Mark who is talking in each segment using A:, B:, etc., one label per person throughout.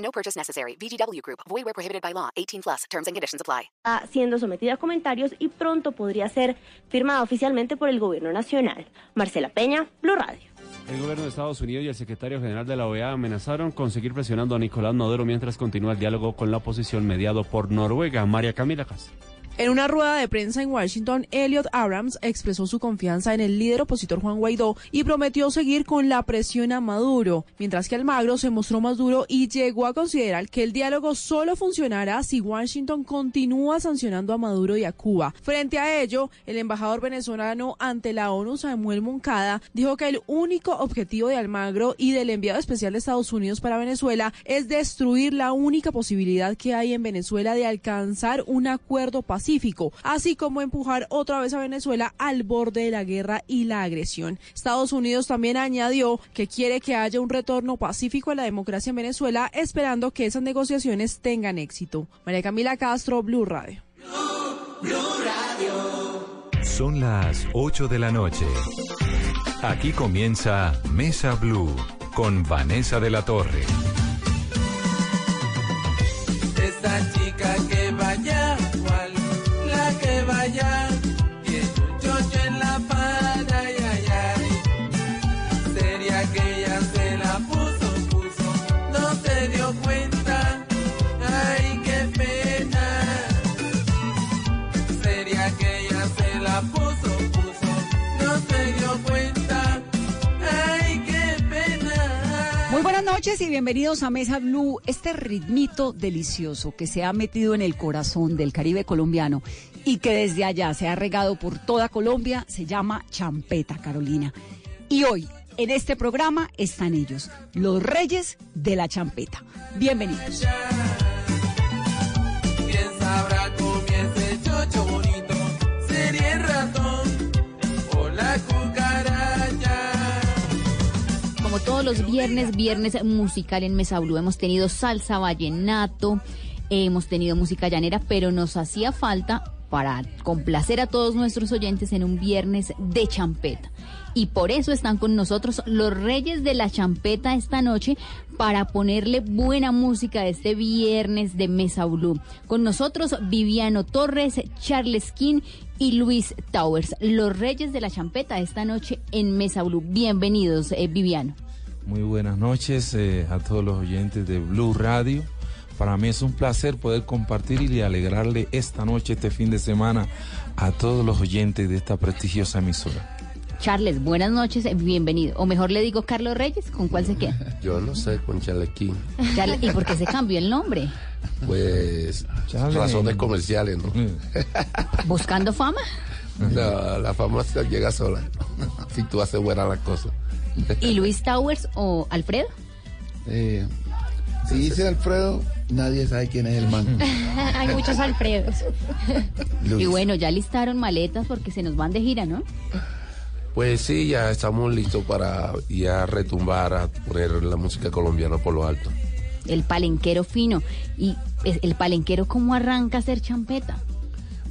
A: No purchase necessary. VGW Group. Void where prohibited by law. 18 plus. Terms and conditions apply.
B: Está siendo sometida a comentarios y pronto podría ser firmada oficialmente por el gobierno nacional. Marcela Peña, Blue Radio.
C: El gobierno de Estados Unidos y el secretario general de la OEA amenazaron con seguir presionando a Nicolás Maduro mientras continúa el diálogo con la oposición mediado por Noruega. María Camila Castro.
D: En una rueda de prensa en Washington, Elliot Abrams expresó su confianza en el líder opositor Juan Guaidó y prometió seguir con la presión a Maduro, mientras que Almagro se mostró más duro y llegó a considerar que el diálogo solo funcionará si Washington continúa sancionando a Maduro y a Cuba. Frente a ello, el embajador venezolano ante la ONU, Samuel Moncada, dijo que el único objetivo de Almagro y del enviado especial de Estados Unidos para Venezuela es destruir la única posibilidad que hay en Venezuela de alcanzar un acuerdo pacífico así como empujar otra vez a Venezuela al borde de la guerra y la agresión. Estados Unidos también añadió que quiere que haya un retorno pacífico a la democracia en Venezuela, esperando que esas negociaciones tengan éxito. María Camila Castro, Blue Radio.
E: Son las 8 de la noche. Aquí comienza Mesa Blue con Vanessa de la Torre.
F: Esa chica que
G: noches y bienvenidos a Mesa Blue, este ritmito delicioso que se ha metido en el corazón del Caribe colombiano y que desde allá se ha regado por toda Colombia, se llama champeta, Carolina. Y hoy, en este programa, están ellos, los reyes de la champeta. Bienvenidos.
F: Cucaracha.
H: Como todos los viernes, viernes musical en Mesa Blue, hemos tenido salsa vallenato, hemos tenido música llanera, pero nos hacía falta para complacer a todos nuestros oyentes en un viernes de champeta. Y por eso están con nosotros los reyes de la champeta esta noche para ponerle buena música este viernes de Mesa Blue. Con nosotros Viviano Torres, Charles King y Luis Towers, los reyes de la champeta esta noche en Mesa Blue. Bienvenidos, eh, Viviano.
I: Muy buenas noches eh, a todos los oyentes de Blue Radio. Para mí es un placer poder compartir y alegrarle esta noche, este fin de semana, a todos los oyentes de esta prestigiosa emisora.
H: Charles, buenas noches, bienvenido. O mejor le digo Carlos Reyes, ¿con cuál se queda?
J: Yo no sé, con Chalequín.
H: Charles, ¿Y por qué se cambió el nombre?
J: Pues
I: Chale.
J: razones comerciales, ¿no?
H: ¿Buscando fama?
J: No, la fama se llega sola. si tú haces buenas las cosas.
H: ¿Y Luis Towers o Alfredo?
K: Eh, si dice Alfredo, nadie sabe quién es el man.
H: Hay muchos Alfredos.
K: Luis.
H: Y bueno, ya listaron maletas porque se nos van de gira, ¿no?
J: Pues sí, ya estamos listos para ya retumbar, a poner la música colombiana por lo alto.
H: El palenquero fino. ¿Y el palenquero cómo arranca a hacer champeta?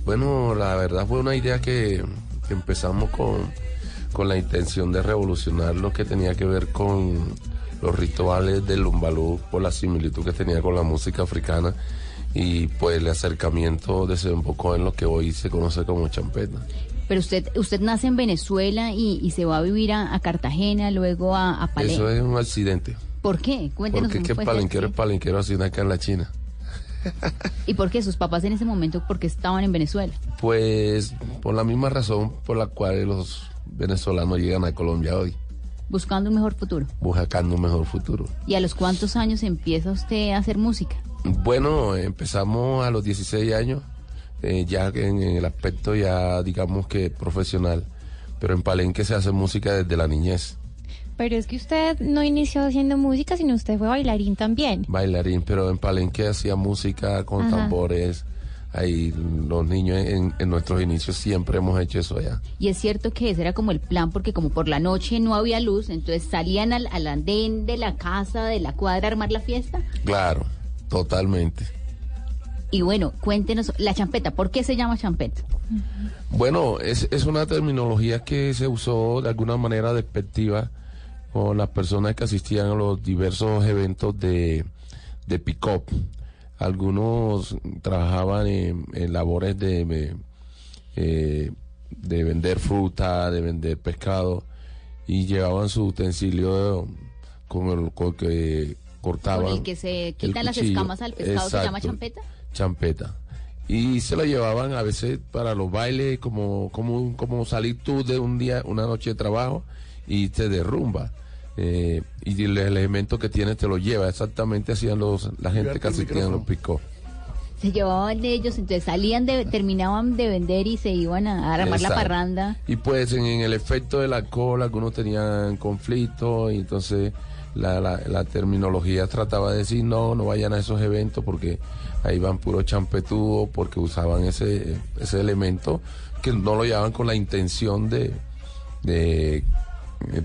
J: Bueno, la verdad fue una idea que, que empezamos con, con la intención de revolucionar lo que tenía que ver con los rituales del lumbalú por la similitud que tenía con la música africana y pues el acercamiento desembocó en lo que hoy se conoce como champeta.
H: Pero usted usted nace en Venezuela y, y se va a vivir a, a Cartagena, luego a, a Palenque.
J: Eso es un accidente.
H: ¿Por qué? Cuéntenos
J: Porque
H: ese
J: palenquero es palenquero así acá en la China.
H: ¿Y por qué sus papás en ese momento porque estaban en Venezuela?
J: Pues por la misma razón por la cual los venezolanos llegan a Colombia hoy,
H: Buscando un mejor futuro.
J: buscando un mejor futuro.
H: ¿Y a los cuántos años empieza usted a hacer música?
J: Bueno, empezamos a los 16 años, eh, ya en, en el aspecto ya digamos que profesional, pero en Palenque se hace música desde la niñez.
L: pero es que usted no inició haciendo música, sino usted fue bailarín también.
J: Bailarín, pero en Palenque hacía música con
L: Ajá.
J: tambores. Ahí los niños en, en nuestros inicios siempre hemos hecho eso allá.
H: Y es cierto que ese era como el plan, porque como por la noche no había luz, entonces salían al, al andén de la casa, de la cuadra a armar la fiesta.
J: Claro, totalmente.
H: Y bueno, cuéntenos, la champeta, ¿por qué se llama champeta?
J: Bueno, es, es una terminología que se usó de alguna manera despectiva con las personas que asistían a los diversos eventos de, de pick-up. Algunos trabajaban en, en labores de, de, eh, de vender fruta, de vender pescado y llevaban su utensilio con el con que cortaban.
H: Con el que se quitan las escamas al pescado, ¿se llama champeta?
J: Champeta. Y se lo llevaban a veces para los bailes, como, como, como salir tú de un día, una noche de trabajo y te derrumba. Eh, y el elemento que tienes te lo lleva. Exactamente hacían los, la gente que asistía a los picó.
H: Se llevaban de ellos, entonces salían de, terminaban de vender y se iban a, a armar la parranda.
J: Y pues en, en el efecto del alcohol, algunos tenían conflicto y entonces la, la, la terminología trataba de decir no, no vayan a esos eventos porque ahí van puro champetudo, porque usaban ese, ese elemento que no lo llevaban con la intención de, de,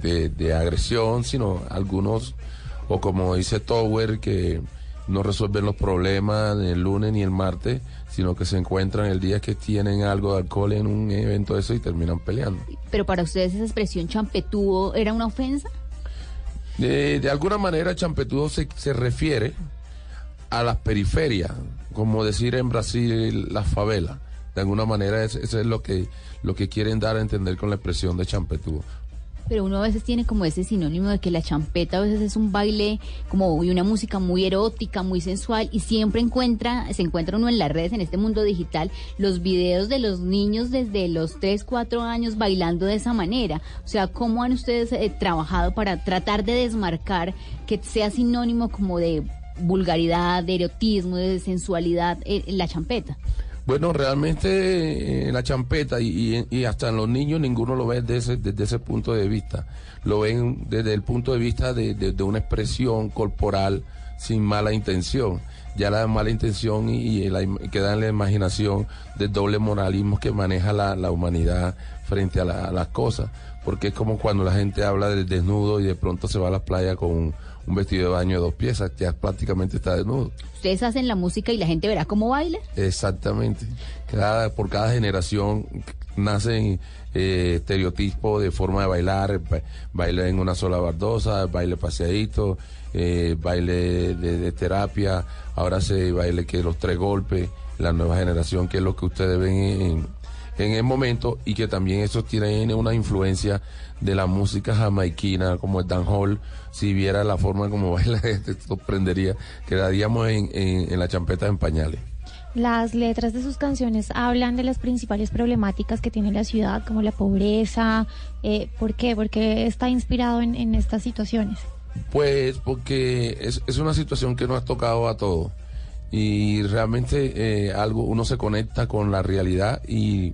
J: de, de agresión, sino algunos, o como dice Tower, que no resuelven los problemas ni el lunes ni el martes, sino que se encuentran el día que tienen algo de alcohol en un evento de eso y terminan peleando.
H: Pero para ustedes esa expresión champetúo era una ofensa.
J: De, de alguna manera, champetudo se, se refiere a las periferias, como decir en Brasil las favelas. De alguna manera, es- eso es lo que, lo que quieren dar a entender con la expresión de champetudo.
H: Pero uno a veces tiene como ese sinónimo de que la champeta a veces es un baile como y una música muy erótica, muy sensual y siempre encuentra, se encuentra uno en las redes, en este mundo digital, los videos de los niños desde los 3, 4 años bailando de esa manera. O sea, ¿cómo han ustedes eh, trabajado para tratar de desmarcar que sea sinónimo como de vulgaridad, de erotismo, de sensualidad eh, la champeta?
J: Bueno, realmente eh, la champeta y, y- y hasta en los niños ninguno lo ve desde ese, desde ese punto de vista. Lo ven desde el punto de vista de, de- una expresión corporal sin mala intención. Ya la mala intención y, y la queda en la imaginación del doble moralismo que maneja la, la humanidad frente a, la- a las cosas. Porque es como cuando la gente habla del desnudo y de pronto se va a la playa con un, vestido de baño de dos piezas, ya prácticamente está desnudo.
H: Ustedes hacen la música y la gente verá cómo baila.
J: Exactamente. Cada, por cada generación nacen eh, estereotipos de forma de bailar, ba- baile en una sola bardosa, baile paseadito, eh, baile de, de terapia, ahora se baile que los tres golpes, la nueva generación, que es lo que ustedes ven en, en el momento y que también eso tiene una influencia de la música jamaiquina como el dancehall si viera la forma como baila te sorprendería quedaríamos en, en, en la champeta en pañales
L: Las letras de sus canciones hablan de las principales problemáticas que tiene la ciudad, como la pobreza. Eh, ¿Por qué? Porque está inspirado en, en estas situaciones.
J: Pues porque es, es una situación que nos ha tocado a todos y realmente eh, algo uno se conecta con la realidad y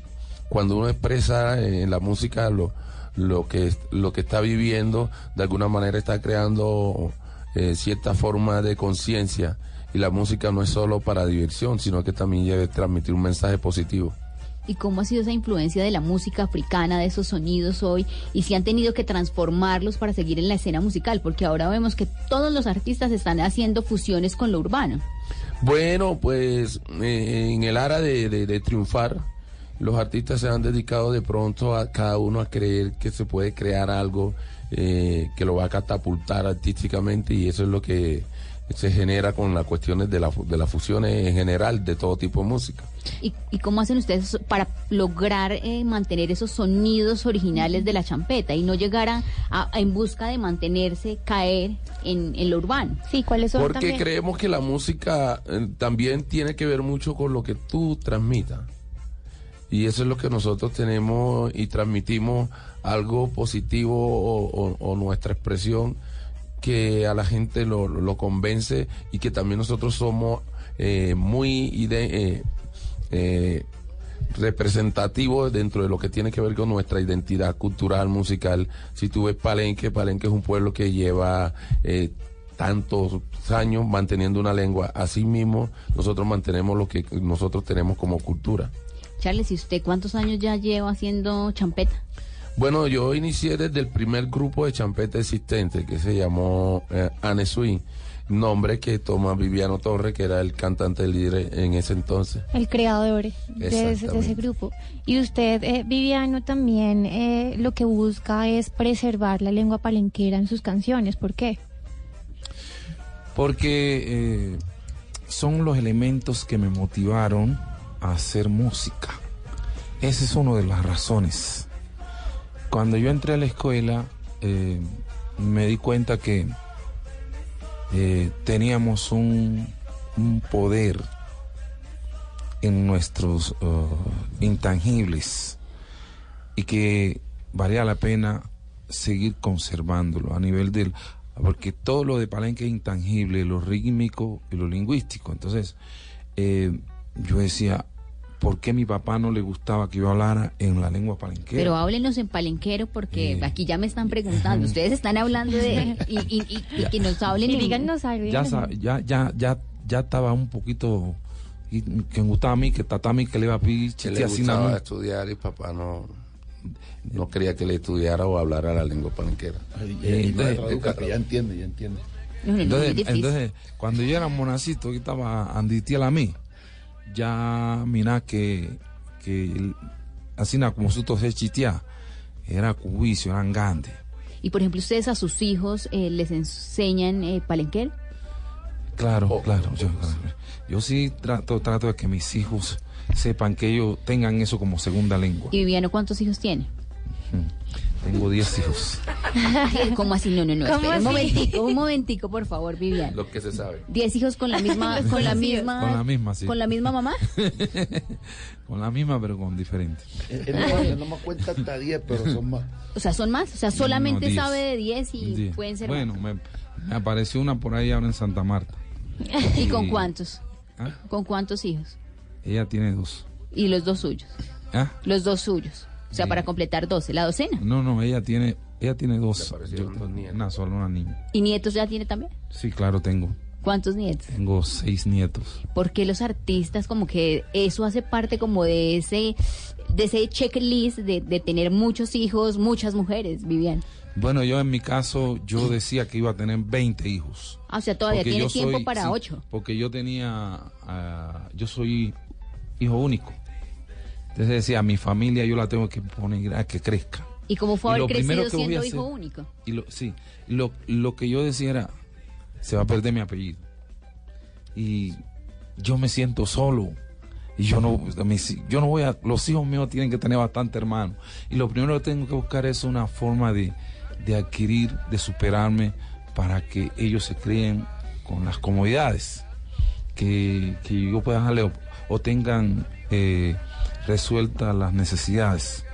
J: cuando uno expresa eh, en la música lo, lo que lo que está viviendo de alguna manera está creando eh, cierta forma de conciencia y la música no es solo para diversión sino que también debe transmitir un mensaje positivo.
H: y cómo ha sido esa influencia de la música africana, de esos sonidos hoy, y si han tenido que transformarlos para seguir en la escena musical, porque ahora vemos que todos los artistas están haciendo fusiones con lo urbano.
J: Bueno, pues eh, en el área de, de- triunfar, los artistas se han dedicado de pronto a cada uno a creer que se puede crear algo eh, que lo va a catapultar artísticamente y eso es lo que se genera con las cuestiones de, la, de las fusiones en general de todo tipo de música.
H: ¿Y, y cómo hacen ustedes para lograr eh, mantener esos sonidos originales de la champeta y no llegar a, a- en busca de mantenerse, caer en, en lo urbano?
L: Sí, ¿cuáles
J: Porque creemos que la música eh, también tiene que ver mucho con lo que tú transmitas. Y eso es lo que nosotros tenemos y transmitimos algo positivo o, o- o nuestra expresión que a la gente lo, lo convence y que también nosotros somos eh, muy ide- eh, eh, dentro de lo que tiene que ver con nuestra identidad cultural, musical. Si tú ves Palenque, Palenque es un pueblo que lleva eh, tantos años manteniendo una lengua. Así mismo, nosotros mantenemos lo que nosotros tenemos como cultura.
H: Charles, ¿y usted cuántos años ya lleva haciendo champeta?
J: Bueno, yo inicié desde el primer grupo de champeta existente que se llamó eh, Anne Swing, nombre que toma Viviano Torre, que era el cantante líder en ese entonces.
L: El creador de ese, de ese
J: Exactamente.
L: grupo. Y usted, eh, Viviano, también eh, lo que busca es preservar la lengua palenquera en sus canciones. ¿Por qué?
I: Porque eh, son los elementos que me motivaron a hacer música. Esa es una de las razones. Cuando yo entré a la escuela, eh, me di cuenta que eh, teníamos un, poder en nuestros eh, intangibles y que valía la pena seguir conservándolo a nivel del porque todo lo de Palenque es intangible, lo rítmico y lo lingüístico. Entonces, eh, yo decía, ¿por qué a mi papá no le gustaba que yo hablara en la lengua palenquera?
H: Pero háblenos en palenquero porque aquí ya me están preguntando. Ustedes están hablando de... Y, y- y- y que nos hablen
L: Y
H: en-
L: díganos algo.
I: ya, ya, ya, ya, ya estaba un poquito y que me gustaba a mí, que tatami que le iba a pedir
J: Que le gustaba estudiar y papá no, no quería que le estudiara o hablara la lengua palenquera.
I: Eh, entonces-
K: ya entiende, ya entiende.
I: Entonces, entonces, cuando yo era monacito, que estaba anditiel a mí, ya mira que, que el- así na como su se chitea, era cubicio, eran grandes.
H: Y por ejemplo, ustedes a sus hijos eh, les enseñan eh, palenquero.
I: Claro, claro. Yo, yo sí trato, trato de que mis hijos sepan que ellos tengan eso como segunda lengua.
H: ¿Y Viviano cuántos hijos tiene?
I: Tengo 10 hijos.
H: ¿Cómo así? No, no, no.
L: ¿Cómo
H: espere, un momentico, un momentico, por favor, Viviano.
J: Lo que se sabe.
H: ¿Diez hijos con la misma, con la misma,
I: Con la misma, sí.
H: con la misma mamá?
I: Con la misma, pero con diferente.
K: Él, él no, él no me cuenta hasta 10, pero son más.
H: O sea, son más. O sea, solamente
I: No,
H: sabe de 10 y
I: Diez.
H: pueden ser
I: Bueno,
H: más.
I: me, me apareció una por ahí ahora en Santa Marta.
H: ¿Y con cuántos?
I: ¿Ah?
H: ¿Con cuántos hijos?
I: Ella tiene dos.
H: Y los dos suyos.
I: ¿Ah?
H: Los dos suyos. O sea, para completar 12, la docena.
I: No, no, ella tiene, ella tiene dos. Yo-. Una sola, una niña.
H: ¿Y nietos ya tiene también?
I: Sí, claro, tengo.
H: ¿Cuántos nietos?
I: Tengo seis nietos.
H: Porque los artistas como que eso hace parte como de ese de ese checklist de, de tener muchos hijos, muchas mujeres, Vivian.
I: Bueno, yo en mi caso, yo decía que iba a tener 20 hijos.
H: Ah, o sea, todavía tiene tiempo
I: soy-
H: para
I: sí,
H: ocho.
I: Porque yo tenía, ah, yo soy hijo único. Entonces decía, mi familia yo la tengo que poner a que crezca.
H: ¿Y cómo fue
I: Y
H: haber crecido siendo hijo
I: hacer-
H: único?
I: Y lo, sí, lo, lo que yo decía era, se va a perder mi apellido. Y yo me siento solo. Y yo no, yo no voy a, los hijos míos tienen que tener bastante hermanos. Y lo primero que tengo que buscar es una forma de, de adquirir, de superarme, para que ellos se críen con las comodidades que, que yo pueda darle o, o tengan eh, resueltas las necesidades.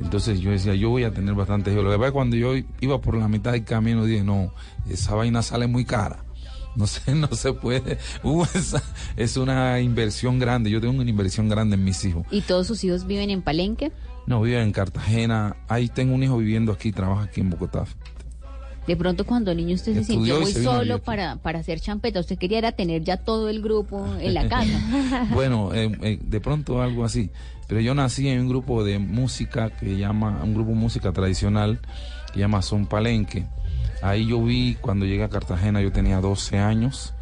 I: Entonces yo decía, yo voy a tener bastante hijos. Lo que pasa es que cuando yo iba por la mitad del camino dije, no, esa vaina sale muy cara. No sé, no se puede. Uh, esa- es una inversión grande. Yo tengo una inversión grande en mis hijos.
H: ¿Y todos sus hijos viven en Palenque?
I: No, viven en Cartagena. Ahí tengo un hijo viviendo aquí, trabaja aquí en Bogotá.
H: De pronto cuando niño usted se sintió muy
I: se
H: solo para, para hacer champeta. Usted quería era tener ya todo el grupo en la casa.
I: Bueno, eh, eh, de pronto algo así. Pero yo nací en un grupo de música que llama, un grupo de música tradicional que llama Son Palenque. Ahí yo vi, cuando llegué a Cartagena, yo tenía 12 años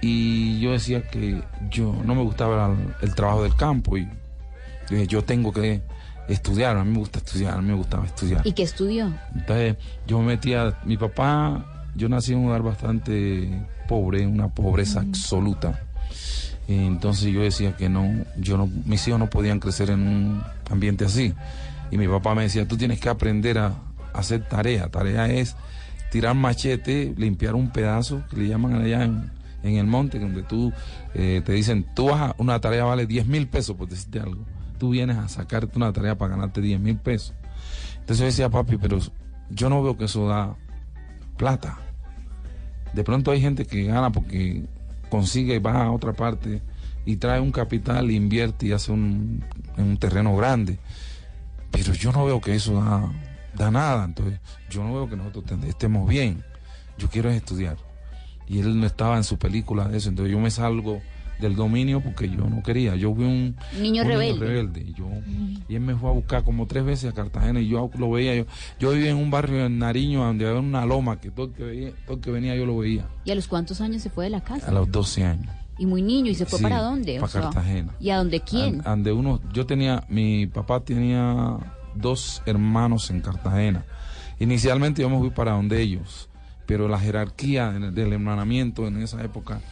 I: y yo decía que yo no me gustaba el, el trabajo del campo y yo dije, yo tengo que estudiar, a mí me gusta estudiar, a mí me gustaba estudiar.
H: ¿Y qué estudió?
I: Entonces yo me metía, mi papá, yo nací en un lugar bastante pobre, una pobreza absoluta. Y entonces yo decía que no, yo no, mis hijos no podían crecer en un ambiente así. Y mi papá me decía, tú tienes que aprender a, a hacer tarea. Tarea es tirar machete, limpiar un pedazo, que le llaman allá en, en el monte, donde tú eh, te dicen, tú vas a, una tarea vale 10 mil pesos, por decirte algo. Tú vienes a sacarte una tarea para ganarte 10 mil pesos. Entonces yo decía, papi, pero yo no veo que eso da plata. De pronto hay gente que gana porque consigue, va a otra parte y trae un capital, invierte y hace un, un terreno grande. Pero yo no veo que eso da, da nada, entonces yo no veo que nosotros te- estemos bien. Yo quiero es estudiar. Y él no estaba en su película de eso, entonces yo me salgo del dominio porque yo no quería. Yo vi un
H: Niño
I: un
H: rebelde.
I: rebelde, y, yo, y él me fue a buscar como tres veces a Cartagena y yo lo veía. Yo, yo vivía en un barrio en Nariño donde había una loma que todo el que, veía, todo el que venía yo lo veía
H: ¿Y a los cuántos años se fue de la casa?
I: a los 12 años.
H: Y muy niño, ¿y se fue
I: Sí,
H: para dónde? O
I: para
H: sea,
I: Cartagena.
H: ¿Y a dónde quién?
I: Ande uno, yo tenía, mi papá tenía dos hermanos en Cartagena. Inicialmente yo me fui para donde ellos, pero la jerarquía del hermanamiento en esa época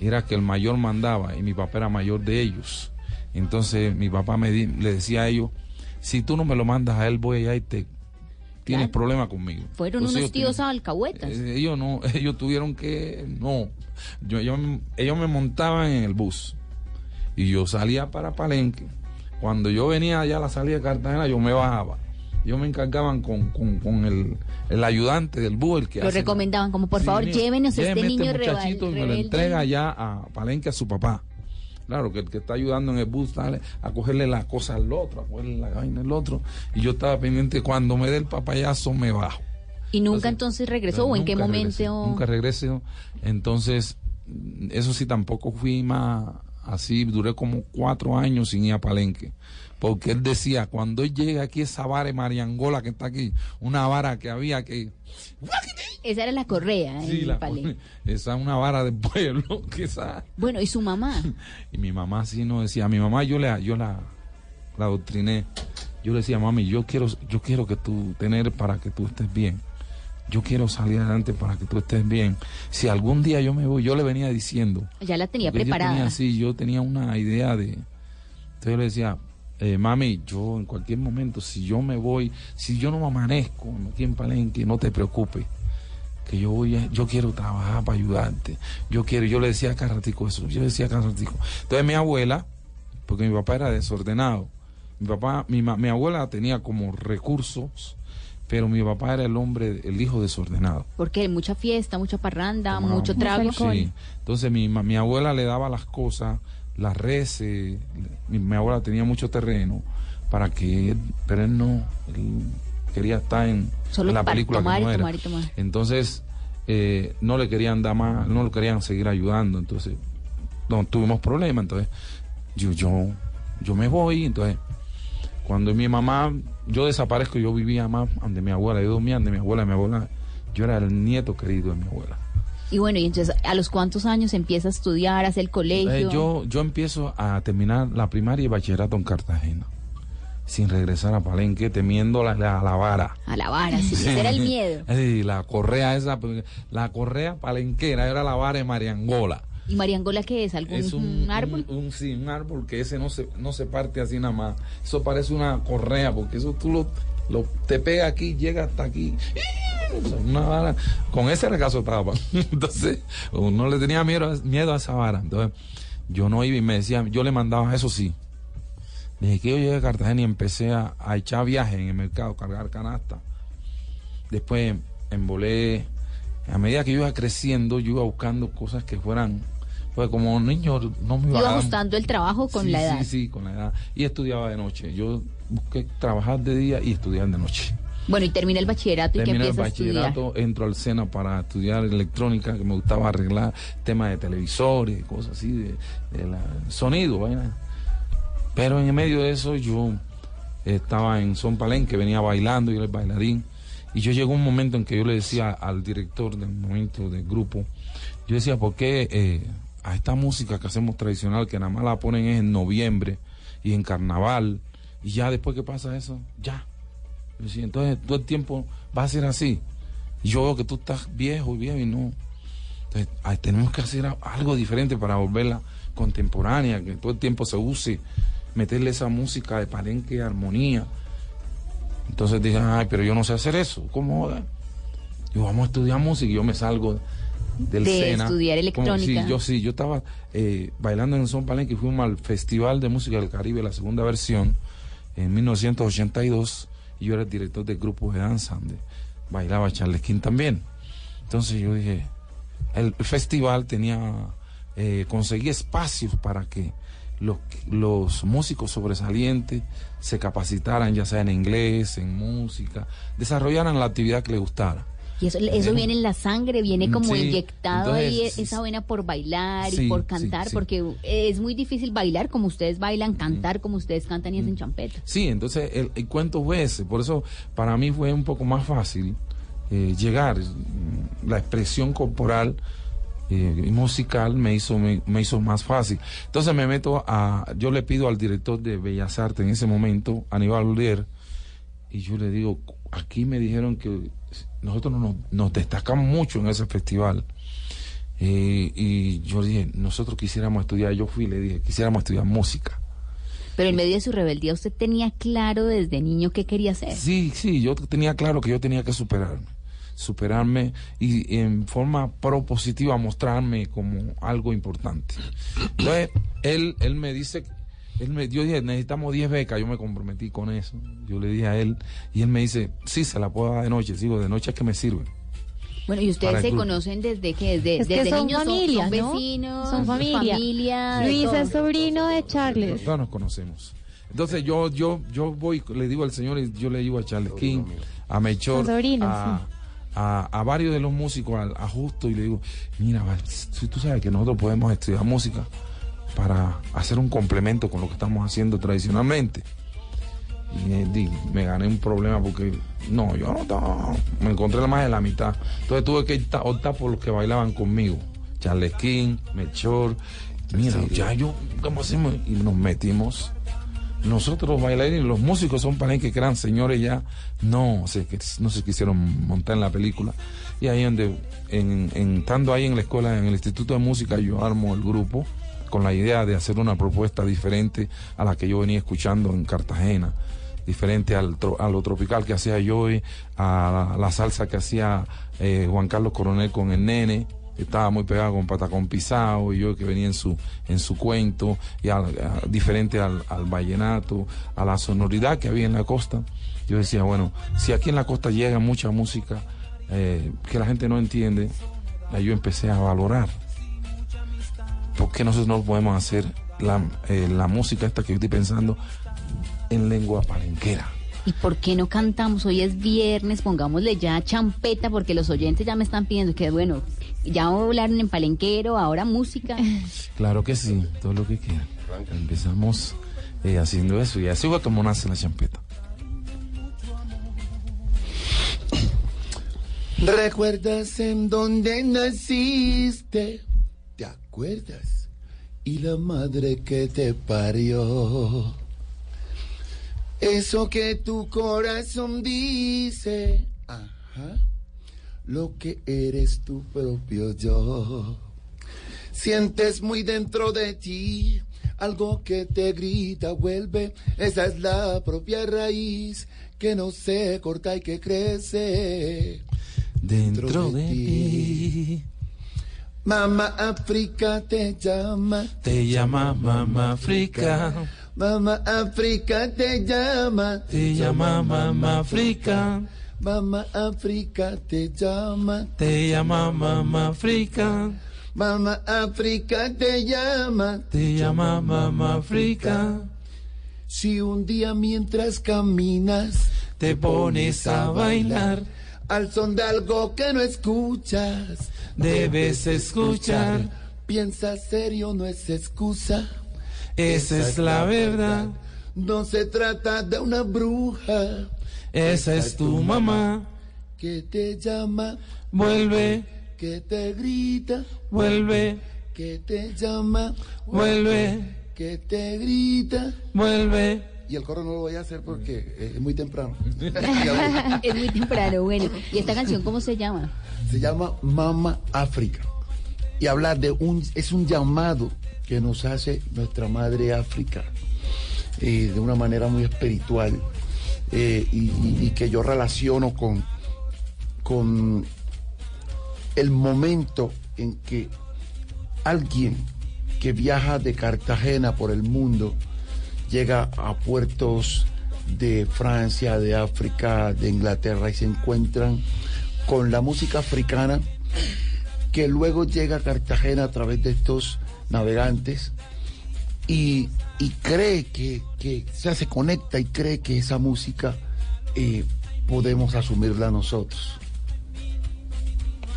I: era que el mayor mandaba y mi papá era mayor de ellos. Entonces mi papá me di- le decía a ellos, si tú no me lo mandas a él, voy allá y te tienes
H: Claro.
I: problema conmigo.
H: Fueron
I: Entonces,
H: unos tíos
I: tenían-
H: alcahuetas.
I: eh, ellos no, ellos tuvieron que, no, yo, yo- ellos me montaban en el bus y yo salía para Palenque. Cuando yo venía allá a la salida de Cartagena, yo me bajaba. Yo me encargaban con, con, con el, el ayudante del bus, el que
H: Lo
I: hace-
H: recomendaban como, por
I: Sí,
H: favor, llévenos a este
I: lléveme
H: niño
I: muchachito
H: rebel-
I: y me lo entrega ya a Palenque a su papá. Claro, que el que está ayudando en el bus sale a cogerle las cosas al otro, a cogerle la vaina al otro. Y yo estaba pendiente, cuando me dé el papayazo me bajo.
H: ¿Y nunca entonces regresó o en qué momento?
I: regresé, nunca regresé. Entonces, eso sí, tampoco fui más así. Duré como cuatro años sin ir a Palenque. Porque él decía, cuando él llega aquí, esa vara de Mariangola que está aquí, una vara que había que.
H: Esa era la correa
I: Sí,
H: en
I: la- esa es una vara del pueblo. Esa,
H: Bueno, ¿y su mamá?
I: y mi mamá sí no decía, a mi mamá yo le yo la, la adoctriné. Yo le decía, mami, yo quiero, yo quiero que tú tener para que tú estés bien. Yo quiero salir adelante para que tú estés bien. Si algún día yo me voy, yo le venía diciendo.
H: Ya la tenía
I: yo
H: preparada.
I: tenía, sí, yo tenía una idea de. Entonces yo le decía, eh, mami, yo en cualquier momento, si yo me voy, si yo no me amanezco aquí en Palenque, no te preocupes. Que yo voy, a- yo quiero trabajar para ayudarte. Yo quiero, yo le decía a cada ratico eso, yo le decía a cada ratico. Entonces mi abuela, porque mi papá era desordenado, mi papá, mi, ma- mi abuela tenía como recursos, pero mi papá era el hombre, el hijo desordenado.
H: Porque mucha fiesta, mucha parranda, mucho
I: mucho
H: trago.
I: Sí. Entonces mi, mi abuela le daba las cosas, las reces, mi, mi abuela tenía mucho terreno para que él, pero él no, él quería estar en,
H: Solo
I: en la película
H: tomar
I: que
H: y
I: no era.
H: tomar y tomar.
I: Entonces eh, no le querían dar más, no lo querían seguir ayudando, entonces no tuvimos problemas, entonces yo, yo, yo me voy, entonces cuando mi mamá, yo desaparezco, yo vivía más donde mi abuela, yo dormía donde mi abuela, mi abuela, yo era el nieto querido de mi abuela.
H: Y bueno, y entonces, ¿a los cuántos años empieza a estudiar, hace el colegio?
I: Eh, yo, yo empiezo a terminar la primaria y bachillerato en Cartagena, sin regresar a Palenque, temiendo la, la, la vara.
H: A la vara, sí, ese era el miedo.
I: Sí, la correa esa, pues, la correa palenquera era la vara de Mariangola.
H: ¿Y Mariangola qué es? ¿Algún
I: Es un,
H: árbol?
I: un- un- sí, un árbol que ese no se, no se parte así nada más. Eso parece una correa, porque eso tú lo, lo te pega aquí, llega hasta aquí. O sea, Una vara. Con ese recaso estaba. Entonces, uno le tenía miedo, a- miedo a esa vara. Entonces, yo no iba y me decía, yo le mandaba eso sí. Desde que yo llegué a Cartagena y empecé a, a echar viajes en el mercado, cargar canasta. Después embolé. A medida que yo iba creciendo, yo iba buscando cosas que fueran. Pues como niño no me iba a
H: Iba ajustando el trabajo con
I: Sí,
H: la edad.
I: Sí, sí, con la edad. Y estudiaba de noche. Yo busqué trabajar de día y estudiar de noche.
H: Bueno, y termina el bachillerato y que
I: Terminé el
H: empieza a estudiar.
I: bachillerato, entro al SENA para estudiar electrónica, que me gustaba arreglar temas de televisores, cosas así, de, de la- sonido, vaina. Pero en medio de eso yo estaba en Son Palenque, venía bailando, yo era el bailarín. Y yo llegó un momento en que yo le decía al director del momento del grupo, yo decía, ¿por qué eh, a esta música que hacemos tradicional, que nada más la ponen es en noviembre y en carnaval, y ya después que pasa eso, ya. Entonces todo el tiempo va a ser así. Y yo veo que tú estás viejo y viejo y no. Entonces, ay, tenemos que hacer algo diferente para volverla contemporánea, que todo el tiempo se use, meterle esa música de palenque, armonía. Entonces dije, ay, pero yo no sé hacer eso. ¿Cómo? Yo vamos a estudiar música y yo me salgo del
H: De
I: SENA.
H: estudiar
I: Como-
H: electrónica.
I: sí, yo sí, yo estaba eh, bailando en el Son Palenque y fuimos al Festival de Música del Caribe, la segunda versión, en 1982, y yo era el director del grupo de danza, donde bailaba Charles King también. Entonces yo dije, el festival tenía eh, conseguí espacios para que los, los músicos sobresalientes se capacitaran, ya sea en inglés, en música, desarrollaran la actividad que les gustara.
H: Y eso, eso viene en la sangre, viene como
I: Sí,
H: inyectado ahí
I: entonces,
H: esa vena por bailar y por cantar,
I: sí.
H: porque es muy difícil bailar como ustedes bailan, cantar como ustedes cantan y hacen champeta.
I: Sí, entonces el, el cuento fue ese, por eso para mí fue un poco más fácil eh, llegar, mm, la expresión corporal eh, y musical me hizo, me, me hizo más fácil. Entonces me meto a, yo le pido al director de Bellas Artes en ese momento, Aníbal Ulier, y yo le digo, aquí me dijeron que nosotros nos, nos destacamos mucho en ese festival. Eh, y yo le dije, nosotros quisiéramos estudiar, yo fui y le dije, quisiéramos estudiar música.
H: Pero en medio de su rebeldía usted tenía claro desde niño qué quería hacer.
I: Sí, sí, yo tenía claro que yo tenía que superarme, superarme y en forma propositiva mostrarme como algo importante. Entonces, él, él me dice, él me, yo dije, necesitamos 10 becas, yo me comprometí con eso, yo le dije a él, y él me dice, sí, se la puedo dar de noche, digo, de noche es que me sirve.
H: Bueno, y ustedes se conocen desde que desde,
L: Es que
H: desde
L: son
H: niños son-
L: familia,
H: son,
L: ¿no?
H: vecinos,
L: Son familia. Luis es sobrino de Charles.
I: Todos nos conocemos. Entonces yo, yo, yo voy, le digo al señor, y yo le digo a Charles King, a Melchor,
L: sobrinos,
I: a, a, a varios de los músicos, a, a Justo, y le digo, mira, tú sabes que nosotros podemos estudiar música para hacer un complemento con lo que estamos haciendo tradicionalmente. Y me gané un problema porque no, yo no estaba, me encontré más de la mitad. Entonces tuve que optar- por los que bailaban conmigo. Charles King, Melchor. Mira, ya yo, ¿cómo hacemos? Y nos metimos. Nosotros los bailarines, los músicos son para que eran señores ya, no se, no se quisieron montar en la película. Y ahí donde, en, en- estando ahí en la escuela, en el Instituto de Música, yo armo el grupo con la idea de hacer una propuesta diferente a la que yo venía escuchando en Cartagena, diferente al, a lo tropical que hacía Joey, a la, salsa que hacía eh, Juan Carlos Coronel con el nene, estaba muy pegado con Patacón Pisao y yo que venía en su, en su cuento, y a- diferente al, al vallenato, a la sonoridad que había en la costa. Yo decía, bueno, si aquí en la costa llega mucha música eh, que la gente no entiende, yo empecé a valorar. ¿Por qué nosotros no podemos hacer la, eh, la música esta que yo estoy pensando en lengua palenquera?
H: ¿Y por qué no cantamos? Hoy es viernes, pongámosle ya champeta, porque los oyentes ya me están pidiendo que, bueno, ya hablaron en palenquero, ahora música.
I: Claro que sí, todo lo que quieran. Empezamos eh, haciendo eso y así fue como nace la champeta.
K: ¿Recuerdas en dónde naciste? Y la madre que te parió. Eso que tu corazón dice. Ajá. Lo que eres tu propio yo. Sientes muy dentro de ti algo que te grita, vuelve. Esa es la propia raíz que no se corta y que crece
I: Dentro de ti
K: Mamá África te llama.
I: te llama mamá África,
K: Mamá África te llama.
I: te llama mamá África,
K: Mamá África te llama.
I: te llama mamá África,
K: Mamá África te llama.
I: te llama mamá África.
K: Si un día mientras caminas
I: Te pones a bailar,
K: al son de algo que no escuchas,
I: debes escuchar,
K: piensa serio, no es excusa.
I: esa es la verdad,
K: No se trata de una bruja.
I: Esa es tu mamá.
K: que te llama,
I: Vuelve,
K: que te grita,
I: vuelve,
K: que te llama,
I: vuelve,
K: que te grita.
I: vuelve.
K: Y el coro no lo voy a hacer porque es muy temprano.
H: es muy temprano, bueno. ¿Y esta canción cómo se llama?
K: Se llama Mama África. Y habla de un, es un llamado que nos hace nuestra madre África eh, de una manera muy espiritual eh, y, y- y que yo relaciono con, con el momento en que alguien que viaja de Cartagena por el mundo llega a puertos de Francia, de África, de Inglaterra y se encuentran con la música africana que luego llega a Cartagena a través de estos navegantes y, y cree que, que o se conecta y cree que esa música eh, podemos asumirla nosotros.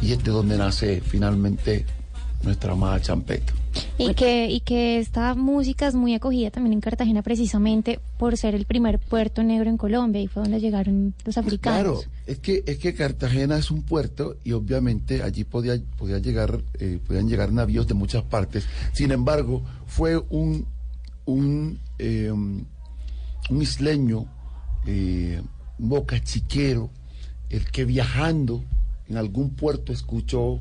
K: Y es donde nace finalmente nuestra amada champeta.
L: Y que, y que esta música es muy acogida también en Cartagena precisamente por ser el primer puerto negro en Colombia y fue donde llegaron los africanos.
K: Claro, es que, es que Cartagena es un puerto y obviamente allí podía, podía llegar, eh, podían llegar navíos de muchas partes. Sin embargo, fue un, un, eh, un isleño, eh, un boca chiquero, el que viajando en algún puerto escuchó,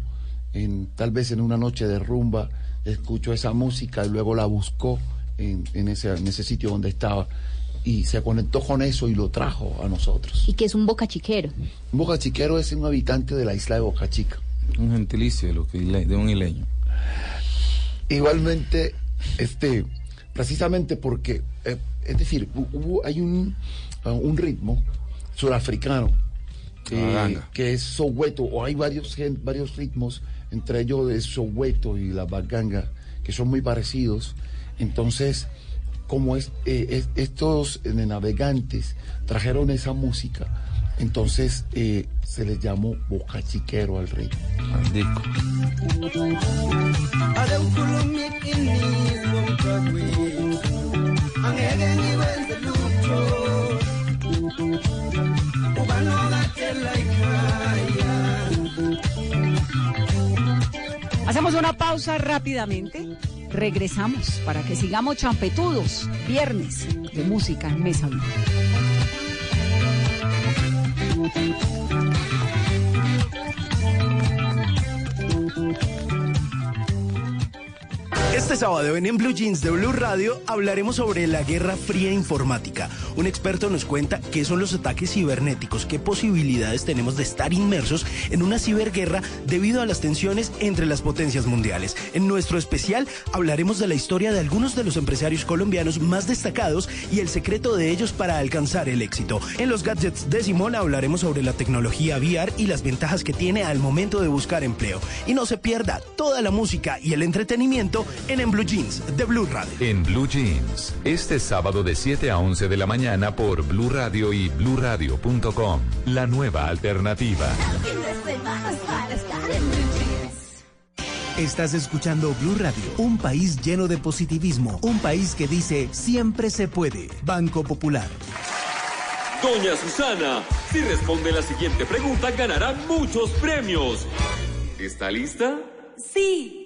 K: en, tal vez en una noche de rumba, escuchó esa música y luego la buscó en, en ese, en ese sitio donde estaba y se conectó con eso y lo trajo a nosotros.
H: Y que es un boca chiquero.
K: Un boca chiquero es un habitante de la isla de Boca Chica.
I: Un gentilicio de, lo que, de un isleño.
K: Igualmente, este, precisamente porque, eh, es decir, hubo, hay un, uh, un ritmo surafricano eh, que es soweto, o hay varios, varios ritmos, entre ellos el soweto y la baganga, que son muy parecidos. Entonces, como es, eh, es- estos eh, navegantes trajeron esa música, entonces eh, se les llamó bocachiquero al.
I: Al
G: Hacemos una pausa rápidamente. Regresamos para que sigamos champetudos. Viernes de música en Mesa Blue.
M: Este sábado en En Blue Jeans de Blue Radio hablaremos sobre la Guerra Fría Informática. Un experto nos cuenta qué son los ataques cibernéticos, qué posibilidades tenemos de estar inmersos en una ciberguerra debido a las tensiones entre las potencias mundiales. En nuestro especial hablaremos de la historia de algunos de los empresarios colombianos más destacados y el secreto de ellos para alcanzar el éxito. En los gadgets de Simón hablaremos sobre la tecnología VR y las ventajas que tiene al momento de buscar empleo. Y no se pierda toda la música y el entretenimiento en En Blue Jeans de Blue Radio.
E: En Blue Jeans, este sábado de 7 a 11 de la mañana por Blue Radio y bluradio.com. La nueva alternativa.
N: Estás escuchando Blue Radio, un país lleno de positivismo, un país que dice siempre se puede. Banco Popular.
O: Doña Susana, si responde la siguiente pregunta, ganará muchos premios. ¿Está lista?
P: Sí,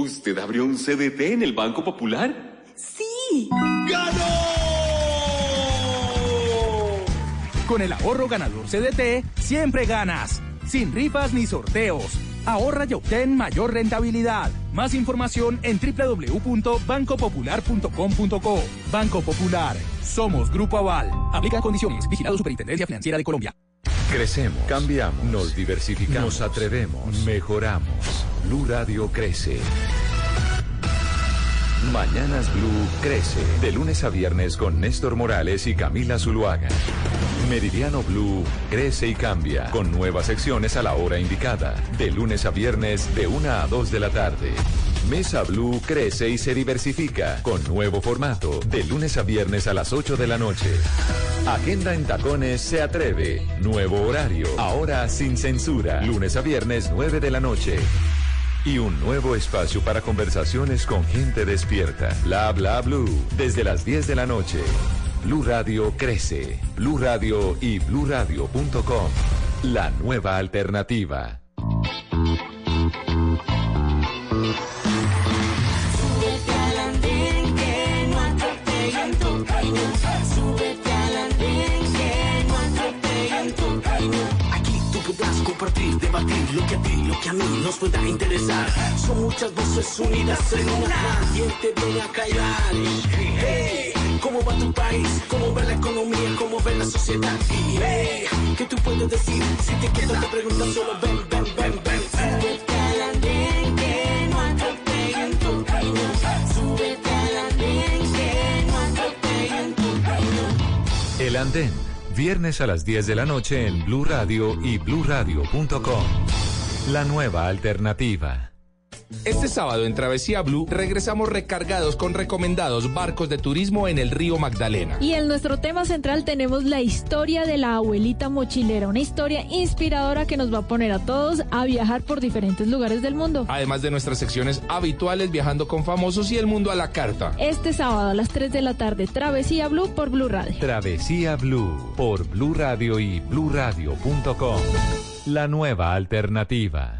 O: ¿Usted abrió un CDT en el Banco Popular?
P: sí.
Q: Con el ahorro ganador CDT, siempre ganas. Sin rifas ni sorteos. Ahorra y obtén mayor rentabilidad. Más información en www.bancopopular.com.co. Banco Popular. Somos Grupo Aval. Aplican condiciones. Vigilado Superintendencia Financiera de Colombia.
E: Crecemos, cambiamos, nos diversificamos, nos atrevemos, mejoramos. Blue Radio crece. Mañanas Blue crece. De lunes a viernes con Néstor Morales y Camila Zuluaga. Meridiano Blue crece y cambia. Con nuevas secciones a la hora indicada. De lunes a viernes de 1 a 2 de la tarde. Mesa Blue crece y se diversifica. Con nuevo formato. De lunes a viernes a las 8 de la noche. Agenda en Tacones se atreve. Nuevo horario. Ahora sin censura. Lunes a viernes 9 de la noche. Y un nuevo espacio para conversaciones con gente despierta. Bla bla blue. Desde las 10 de la noche. Blue Radio crece. Blue Radio y bluradio.com. La nueva alternativa.
R: Debatir lo que a ti, lo que a mí nos pueda interesar. Son muchas voces unidas en una. ¿Quién te viene a callar? Hey, ¿cómo va tu país? ¿Cómo va la economía? ¿Cómo va la sociedad? Y hey, ¿qué tú puedes decir? Si te quedas te preguntas solo ven, ven, ven, ven.
P: Súbete al andén que no atropellen tu camino. Súbete al andén que no atropellen tu camino.
E: El Andén. Viernes a las 10 de la noche en Blue Radio y bluradio.com. La nueva alternativa.
Q: Este sábado en Travesía Blue regresamos recargados con recomendados barcos de turismo en el río Magdalena.
S: Y en nuestro tema central tenemos la historia de la abuelita mochilera, una historia inspiradora que nos va a poner a todos a viajar por diferentes lugares del mundo.
Q: Además de nuestras secciones habituales viajando con famosos y el mundo a la carta.
S: Este sábado a las 3 de la tarde, Travesía Blue por Blue Radio.
T: Travesía Blue por Blue Radio y bluradio.com. La nueva alternativa.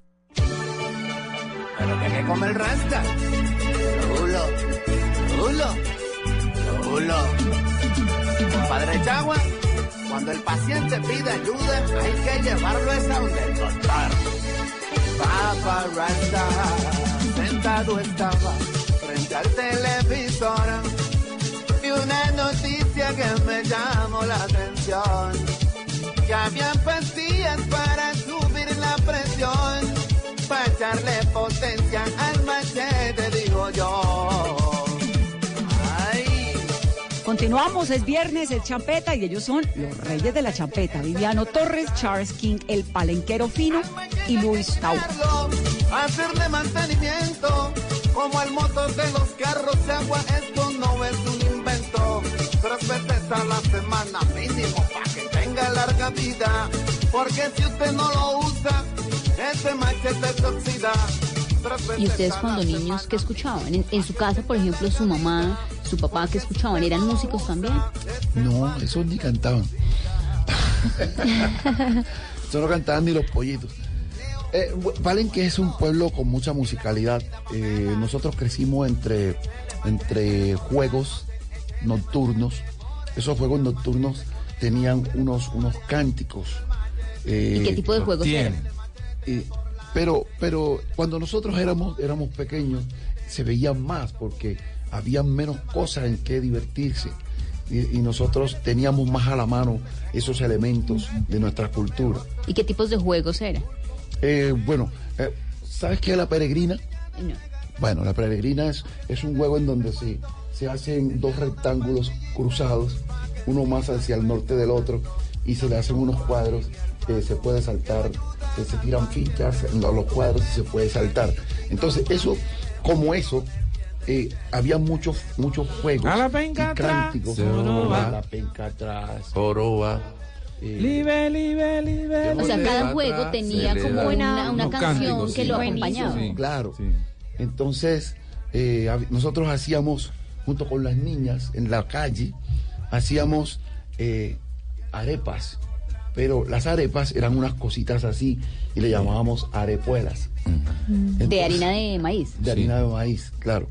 U: Pero que que come el rasta. Rulo, rulo, rulo. Compadre Chagua, cuando el paciente pide ayuda, hay que llevarlo a donde el. Papa Rasta, sentado estaba frente al televisor. Vi una noticia que me llamó la atención.
G: Continuamos, es viernes, es champeta y ellos son los reyes de la champeta. Viviano Torres, Charles King, el palenquero fino y Luis Tau.
U: Hacerle mantenimiento, como al motor de los carros de agua, esto no es un invento. Tres veces a la semana mínimo para que tenga larga vida. Porque si usted no lo usa, ese machete se oxida.
H: ¿Y ustedes cuando niños qué escuchaban? En, en su casa, por ejemplo, su mamá, su papá, ¿qué escuchaban? ¿Eran músicos también?
K: No, esos ni cantaban. Eso no cantaban ni los pollitos. Eh, Palenque es un pueblo con mucha musicalidad. Eh, nosotros crecimos entre, entre juegos nocturnos. Esos juegos nocturnos tenían unos, unos cánticos. eh,
H: ¿Y qué tipo de juegos eran?
K: Pero, pero cuando nosotros éramos, éramos pequeños, se veían más porque había menos cosas en que divertirse. Y, y nosotros teníamos más a la mano esos elementos de nuestra cultura.
H: ¿Y qué tipos de juegos eran?
K: Eh, bueno, eh, ¿sabes qué es la peregrina?
H: No.
K: Bueno, la peregrina es, es un juego en donde se, se hacen dos rectángulos cruzados, uno más hacia el norte del otro, y se le hacen unos cuadros que se puede saltar, que se tiran fichas en los cuadros y se puede saltar. Entonces, eso, como eso, eh, había muchos, muchos juegos.
I: A la penca
K: y
I: atrás,
K: cánticos. A la penca atrás.
J: Joroba.
I: Libe, libe, libe.
H: O sea, cada juego tenía como una, una canción
K: cánticos,
H: que
K: sí.
H: lo acompañaba.
K: Claro. Entonces, eh, nosotros hacíamos, junto con las niñas en la calle, hacíamos eh, arepas. Pero las arepas eran unas cositas así y le llamábamos arepuelas.
H: De harina de maíz.
K: De harina de maíz, claro.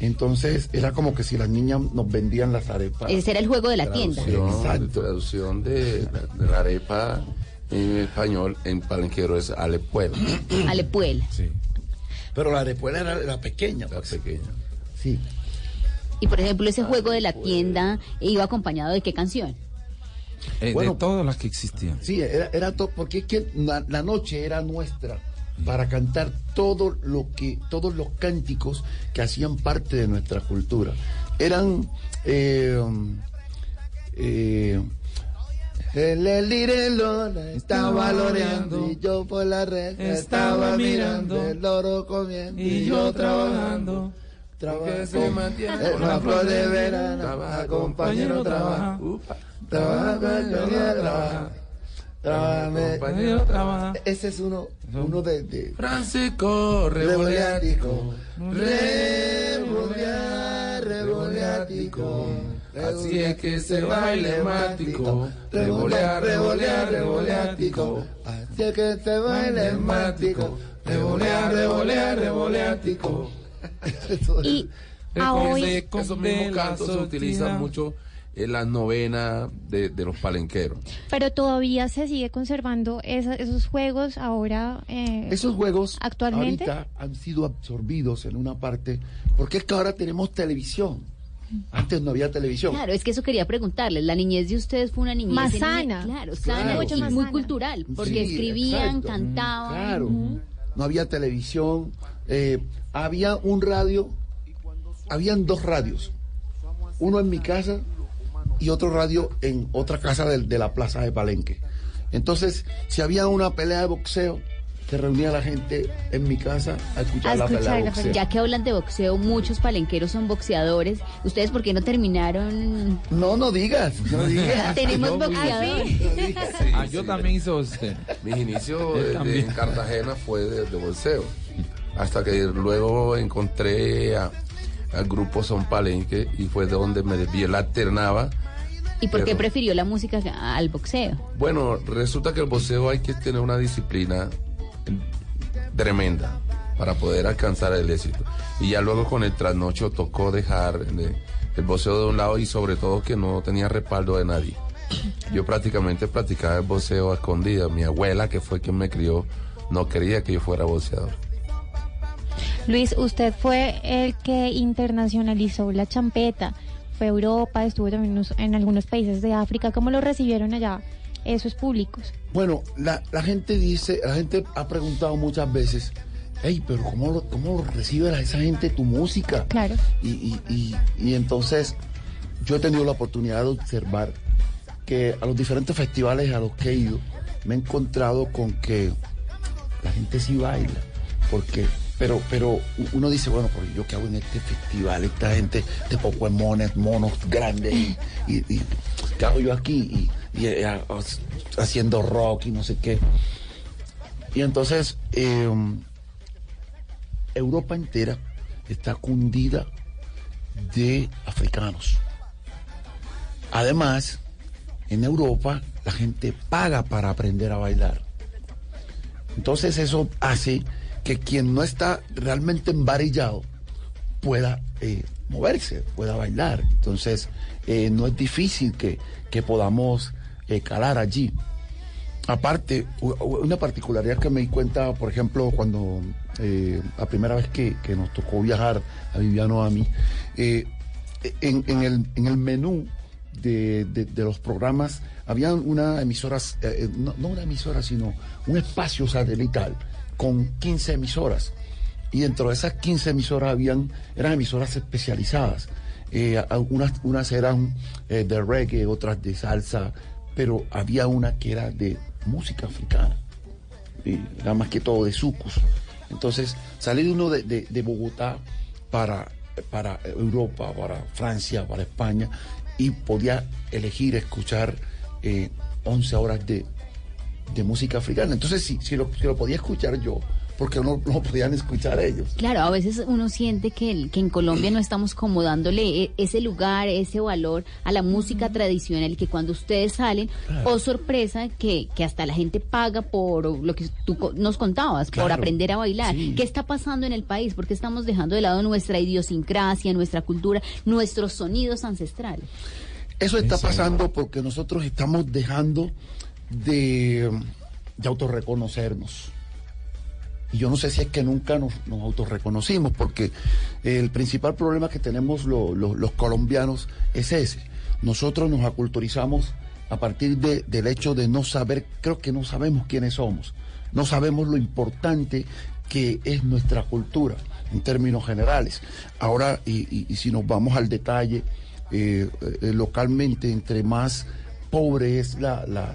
K: Entonces era como que si las niñas nos vendían las arepas.
H: Ese era el juego de la tienda.
J: Traducción, traducción de, de la arepa en español en palenquero es alepuela.
H: Alepuela.
K: Pero la arepuela era la pequeña. pues.
J: La pequeña.
K: Sí.
H: Y por ejemplo, ese juego de la tienda iba acompañado de qué canción?
I: Eh,
K: Bueno,
I: de todas las que existían.
K: Sí, era, era todo, porque es que la, la noche era nuestra para cantar todo lo que, todos los cánticos que hacían parte de nuestra cultura. Eran eh, eh, el estaba loreando y yo por la red estaba mirando el loro comiendo y yo trabajando.
J: Que se mantiene con
K: la
J: la
K: flor de
J: flor
K: verano,
J: Trabaja,
K: compañero, trabaja. Trabaja, compañero, trabaja. Trabaja,
J: compañero, trabaja.
K: Ese es uno, uno de, de
J: Francisco
K: Revoleático.
J: Revolear, revoleático. Así es que se baile mático. Revolear, revolear, revoleático.
K: Así es que se baile mático.
J: Revolear, revolear, revoleático.
L: Y
J: Es
L: a hoy-
J: esos mismos cantos se utilizan mucho es la novena de, de los palenqueros.
L: Pero todavía se sigue conservando esa- esos juegos ahora. eh,
K: Esos juegos
L: actualmente.
K: ahorita han sido absorbidos en una parte, porque es que ahora tenemos televisión. Antes no había televisión.
H: Claro, es que eso quería preguntarles. La niñez de ustedes fue una niñez
L: Más
H: en-
L: sana.
H: Claro, sana
K: Claro,
H: y
K: sí.
H: muy cultural, porque
K: Sí,
H: escribían,
K: exacto.
H: cantaban.
K: Claro. No había televisión. eh, había un radio. Habían dos radios. Uno en mi casa y otro radio en otra casa de, la plaza de Palenque. Entonces, si había una pelea de boxeo, se reunía la gente en mi casa a escuchar,
H: A
K: la pelea de boxeo.
H: Ya que hablan de boxeo, muchos palenqueros son boxeadores. ¿Ustedes por qué no terminaron?
K: No, no digas, no digas.
H: Tenemos
K: No,
H: boxeador.
I: Ah, yo también hice boxeo.
J: Mis inicios en Cartagena fue de, de bolseo. Hasta que luego encontré a- al grupo Son Palenque y fue de donde me vi la alternaba.
H: ¿Y por qué prefirió la música al boxeo?
J: Bueno, resulta que el boxeo hay que tener una disciplina tremenda para poder alcanzar el éxito. Y ya luego con el trasnocho tocó dejar de- el boxeo de un lado y sobre todo que no tenía respaldo de nadie. Yo prácticamente practicaba el boxeo a escondidas. Mi abuela, que fue quien me crió, no quería que yo fuera boxeador.
L: Luis, usted fue el que internacionalizó la champeta. Fue a Europa, estuvo también en algunos países de África. ¿Cómo lo recibieron allá esos públicos?
K: Bueno, la, la gente dice, la gente ha preguntado muchas veces, hey, pero ¿cómo, lo, cómo lo recibe la- esa gente tu música?
L: Claro.
K: Y, y- y- y entonces yo he tenido la oportunidad de observar que a los diferentes festivales a los que he ido me he encontrado con que la gente sí baila, porque pero pero uno dice, bueno, pero yo qué hago en este festival, esta gente de Pokémones, monos grandes y, y- qué hago yo aquí y, y, eh, haciendo rock y no sé qué. Y entonces eh, Europa entera está cundida de africanos. Además, en Europa la gente paga para aprender a bailar. Entonces eso hace que quien no está realmente embarillado pueda eh, moverse, pueda bailar. Entonces eh, no es difícil que, que podamos eh, calar allí. Aparte, una particularidad que me di cuenta, por ejemplo, cuando la primera vez que, que nos tocó viajar a Viviano a mí, en, el, en el menú de, de- los programas había una emisora, no, no una emisora, sino un espacio satelital con 15 emisoras. Y dentro de esas 15 emisoras habían, eran emisoras especializadas. Eh, a- unas, eran eh, de reggae, otras de salsa, pero había una que era de música africana. Y era más que todo de sucus. Entonces, salir uno de, de- de Bogotá para, para Europa, para Francia, para España, y podía elegir escuchar eh, 11 horas de, de música africana. Entonces, sí, si lo, si lo podía escuchar yo, porque no no lo podían escuchar ellos.
H: Claro, a veces uno siente que, que en Colombia no estamos como dándole e- ese lugar, ese valor a la música tradicional y que cuando ustedes salen,
V: Claro.
H: oh sorpresa, que, que hasta la gente paga por lo que tú nos contabas, por aprender a bailar.
V: Sí.
H: ¿Qué está pasando en el país? Porque estamos dejando de lado nuestra idiosincrasia, nuestra cultura, nuestros sonidos ancestrales.
K: Eso está pasando porque nosotros estamos dejando de, de autorreconocernos. Y yo no sé si es que nunca nos, nos autorreconocimos, porque el principal problema que tenemos lo- lo- los colombianos es ese. Nosotros nos aculturizamos a partir de- del hecho de no saber, creo que no sabemos quiénes somos, no sabemos lo importante que es nuestra cultura en términos generales. Ahora, y si nos vamos al detalle, eh, eh, localmente, entre más pobre es la, la-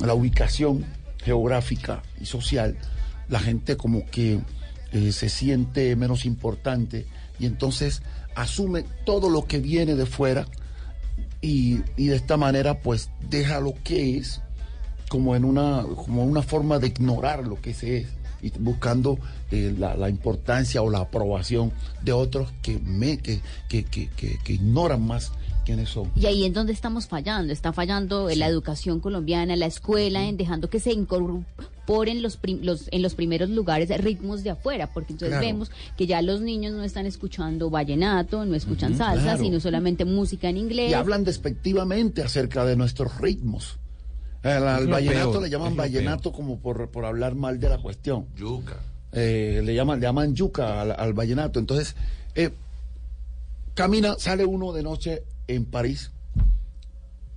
K: la- ubicación geográfica y social, la gente como que eh, se siente menos importante y entonces asume todo lo que viene de fuera y, y de esta manera pues deja lo que es como en una, como una forma de ignorar lo que se es y buscando eh, la, la importancia o la aprobación de otros que, me, que, que, que- que ignoran más quiénes son.
H: Y ahí es donde estamos fallando. Está fallando en la educación colombiana, la escuela, en dejando que se por en los, prim- los en los primeros lugares ritmos de afuera, porque entonces
K: Claro.
H: vemos que ya los niños no están escuchando vallenato, no escuchan salsa,
K: claro.
H: sino solamente música en inglés.
K: Y hablan despectivamente acerca de nuestros ritmos. Al, vallenato
I: peor,
K: le llaman vallenato como por, por hablar mal de la cuestión.
J: Yuca.
K: Eh, le llaman, le llaman yuca al, al vallenato. Entonces, eh, camina, sale uno de noche en París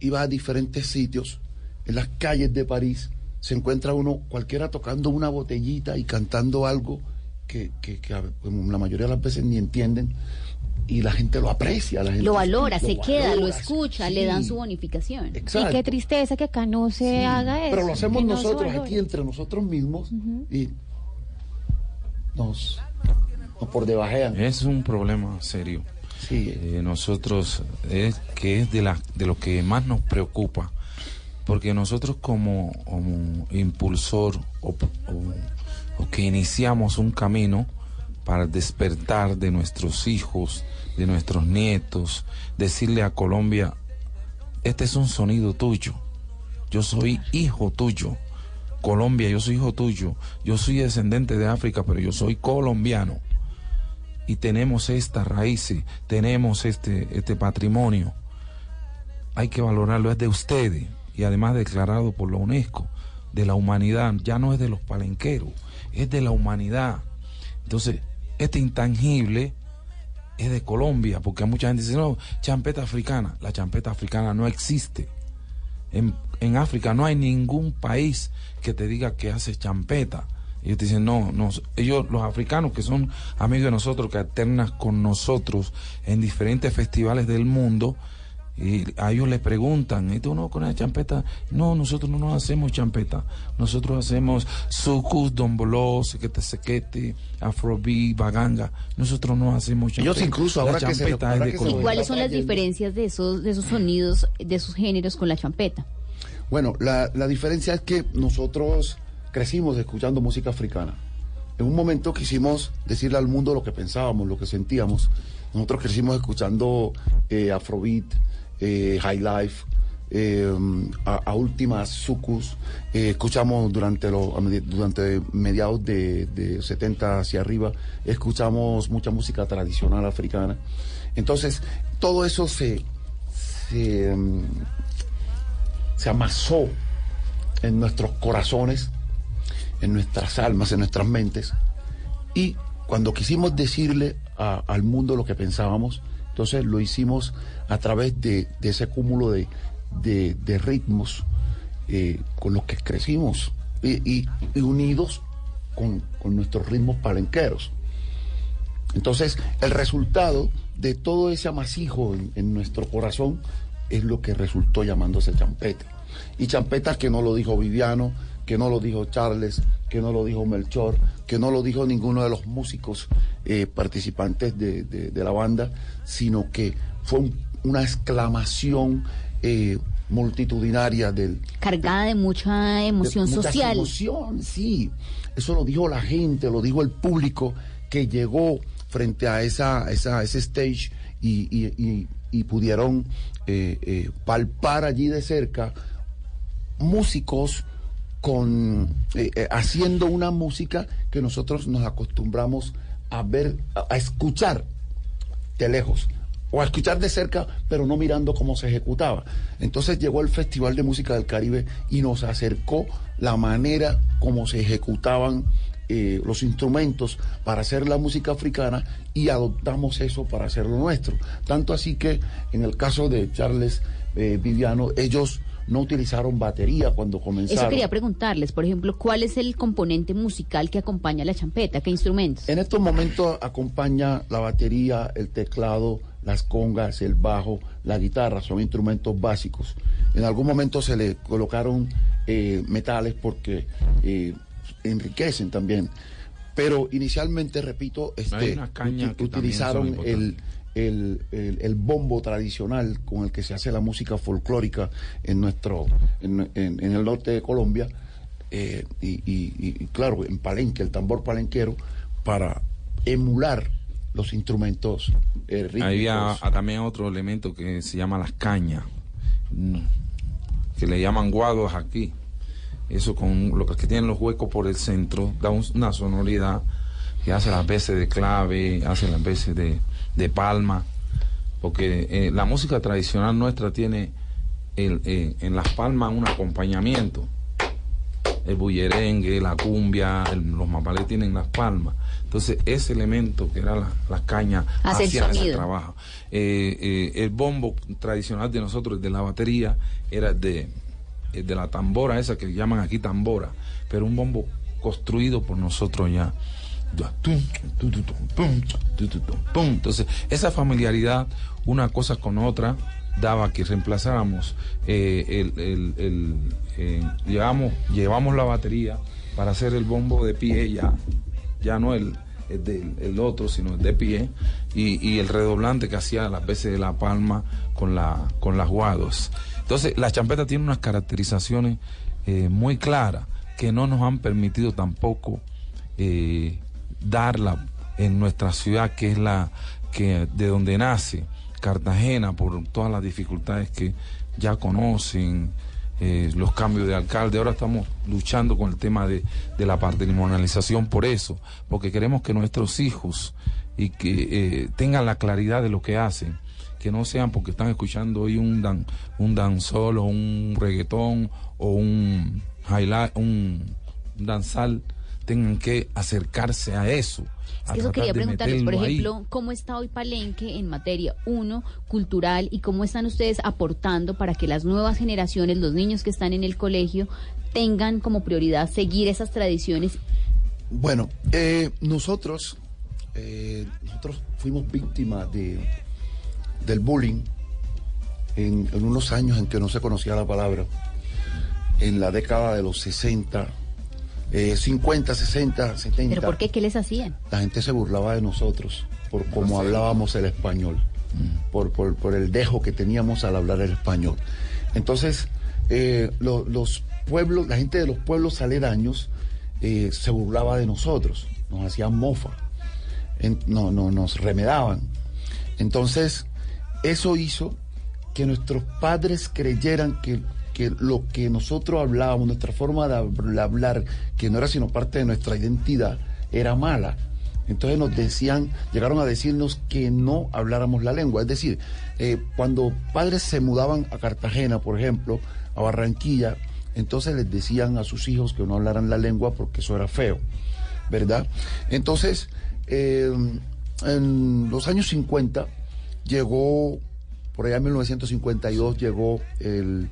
K: va a diferentes sitios, en las calles de París, se encuentra uno, cualquiera tocando una botellita y cantando algo que, que- que a- la mayoría de las veces ni entienden y la gente lo aprecia. La gente
H: lo valora, se queda, lo escucha,
K: sí.
H: le dan su bonificación.
L: Y qué tristeza que acá no se haga eso.
K: Pero lo hacemos
L: no
K: nosotros aquí entre nosotros mismos y nos, nos por debajean.
I: Es un problema serio. Eh, nosotros, es que es de, la, de lo que más nos preocupa, porque nosotros como, impulsor o, o- o que iniciamos un camino para despertar de nuestros hijos, de nuestros nietos, decirle a Colombia, este es un sonido tuyo, yo soy hijo tuyo. Colombia, yo soy hijo tuyo. Yo soy descendente de África, pero yo soy colombiano. Y tenemos estas raíces, tenemos este, este patrimonio. Hay que valorarlo, es de ustedes. Y además declarado por la UNESCO, de la humanidad. Ya no es de los palenqueros, es de la humanidad. Entonces, este intangible es de Colombia, porque mucha gente dice, no, champeta africana. La champeta africana no existe. En, en África no hay ningún país que te diga que hace champeta. Ellos te dicen, no, no, ellos, los africanos que son amigos de nosotros, que alternan con nosotros en diferentes festivales del mundo, y a ellos les preguntan, ¿y tú no con la champeta? No, nosotros no nos hacemos champeta. Nosotros hacemos sucus, domboló, sequete, sequete, afrobeat, baganga. Nosotros no hacemos champeta.
K: Ellos incluso, ahora
I: la
K: que se-
I: champeta
K: ahora
I: es de
K: que se-
H: ¿Y cuáles son las diferencias de esos, de esos sonidos, de esos géneros con la champeta?
K: Bueno, la, la diferencia es que nosotros crecimos escuchando música africana. En un momento quisimos decirle al mundo lo que pensábamos, lo que sentíamos. Nosotros crecimos escuchando eh, Afrobeat, eh, High Life, eh, a, últimas sucus. escuchamos durante, los, durante mediados de, de 70 hacia arriba, escuchamos mucha música tradicional africana. Entonces, todo eso se, se, mm, se amasó en nuestros corazones, en nuestras almas, en nuestras mentes. Y cuando quisimos decirle al mundo lo que pensábamos, entonces lo hicimos a través de, ese cúmulo de, de- ritmos eh, con los que crecimos y, unidos con, con nuestros ritmos palenqueros. Entonces, el resultado de todo ese amasijo en, en nuestro corazón es lo que resultó llamándose champeta. Y champeta que no lo dijo Viviano, que no lo dijo Charles, que no lo dijo Melchor, que no lo dijo ninguno de los músicos eh, participantes de, de- de la banda, sino que fue un- una exclamación eh, multitudinaria del,
H: Cargada de mucha emoción social.
K: emoción, sí. Eso lo dijo la gente, lo dijo el público que llegó frente a esa, esa ese stage y, y- y- y pudieron eh, palpar allí de cerca músicos con eh, eh, haciendo una música que nosotros nos acostumbramos a ver, a, escuchar de lejos o a escuchar de cerca, pero no mirando cómo se ejecutaba. Entonces llegó el Festival de Música del Caribe y nos acercó la manera como se ejecutaban eh, los instrumentos para hacer la música africana y adoptamos eso para hacerlo nuestro. Tanto así que en el caso de Charles Viviano, ellos no utilizaron batería cuando comenzaron.
H: Eso quería preguntarles, por ejemplo, ¿cuál es el componente musical que acompaña la champeta? ¿Qué instrumentos?
K: En estos momentos acompaña la batería, el teclado, las congas, el bajo, la guitarra, son instrumentos básicos. En algún momento se le colocaron eh, metales porque eh, enriquecen también. Pero inicialmente, repito, este, utilizaron el. El, bombo tradicional con el que se hace la música folclórica en nuestro en, el norte de Colombia eh, y, claro en Palenque el tambor palenquero para emular los instrumentos eh, rítmicos.
I: Había también otro elemento que se llama las cañas, mm, que le llaman guados aquí. eso con lo que tienen los huecos por el centro, da un- una sonoridad que hace las veces de clave, hace las veces de, de palma, porque eh, la música tradicional nuestra tiene el, eh, en las palmas un acompañamiento. El bullerengue, la cumbia, el- los mapalés tienen las palmas. Entonces, ese elemento que era la, la caña
H: Hace el
I: hacía ese trabajo. Eh, el bombo tradicional de nosotros, de la batería, era de, de la tambora, esa que llaman aquí tambora, pero un bombo construido por nosotros ya. Entonces, esa familiaridad, una cosa con otra, daba que reemplazáramos eh, el, el- el, eh, llevamos, llevamos la batería para hacer el bombo de pie ya, ya no el, el, del- el otro, sino el de pie, y, y el redoblante que hacía las veces de la palma con, la, con las guados. Entonces, la champeta tiene unas caracterizaciones eh, muy claras que no nos han permitido tampoco darla en nuestra ciudad, que es la que de donde nace Cartagena, por todas las dificultades que ya conocen, eh, los cambios de alcalde. Ahora estamos luchando con el tema de, de la patrimonialización por eso, porque queremos que nuestros hijos y que eh, tengan la claridad de lo que hacen que no sean porque están escuchando hoy un dan, un danzol o un reggaetón o un highlight, un danzal, tengan que acercarse a eso. a
H: Eso quería preguntarles, por
I: ahí.
H: ejemplo, ¿cómo está hoy Palenque en materia, uno, cultural y cómo están ustedes aportando para que las nuevas generaciones, los niños que están en el colegio, tengan como prioridad seguir esas tradiciones?
K: Bueno, eh, nosotros, eh, nosotros fuimos víctimas de, del bullying en, en unos años en que no se conocía la palabra, en la década de los 60, eh, 50, 60, 70.
H: ¿Pero por qué? ¿Qué les hacían?
K: La gente se burlaba de nosotros por cómo hablábamos el español, por, por- por el dejo que teníamos al hablar el español. Entonces, eh, lo- los pueblos, la gente de los pueblos aledaños eh, se burlaba de nosotros, nos hacían mofa, en- no, no, nos remedaban. Entonces, eso hizo que nuestros padres creyeran que, que lo que nosotros hablábamos, nuestra forma de hab- hablar, que no era sino parte de nuestra identidad, era mala. Entonces nos decían, llegaron a decirnos que no habláramos la lengua. Es decir, eh, cuando padres se mudaban a Cartagena, por ejemplo, a Barranquilla, entonces les decían a sus hijos que no hablaran la lengua porque eso era feo, ¿verdad? Entonces, eh, en los años 50 llegó, por allá en 1952 llegó el,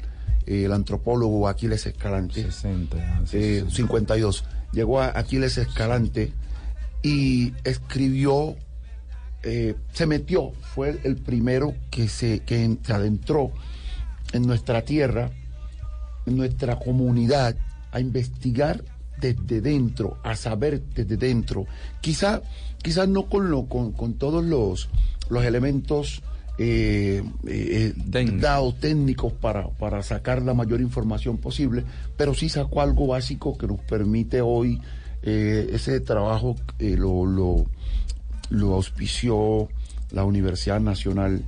K: el antropólogo Aquiles Escalante.
I: 60,
K: eh, 52. Llegó a Aquiles Escalante y escribió, eh, se metió, fue el, primero que se, que se adentró en nuestra tierra, en nuestra comunidad, a investigar desde dentro, a saber desde dentro. Quizá, quizás no con, lo, con, con todos los, los elementos eh, eh, dados técnicos para, para sacar la mayor información posible, pero sí sacó algo básico que nos permite hoy eh, ese trabajo eh, lo, lo, lo auspició la Universidad Nacional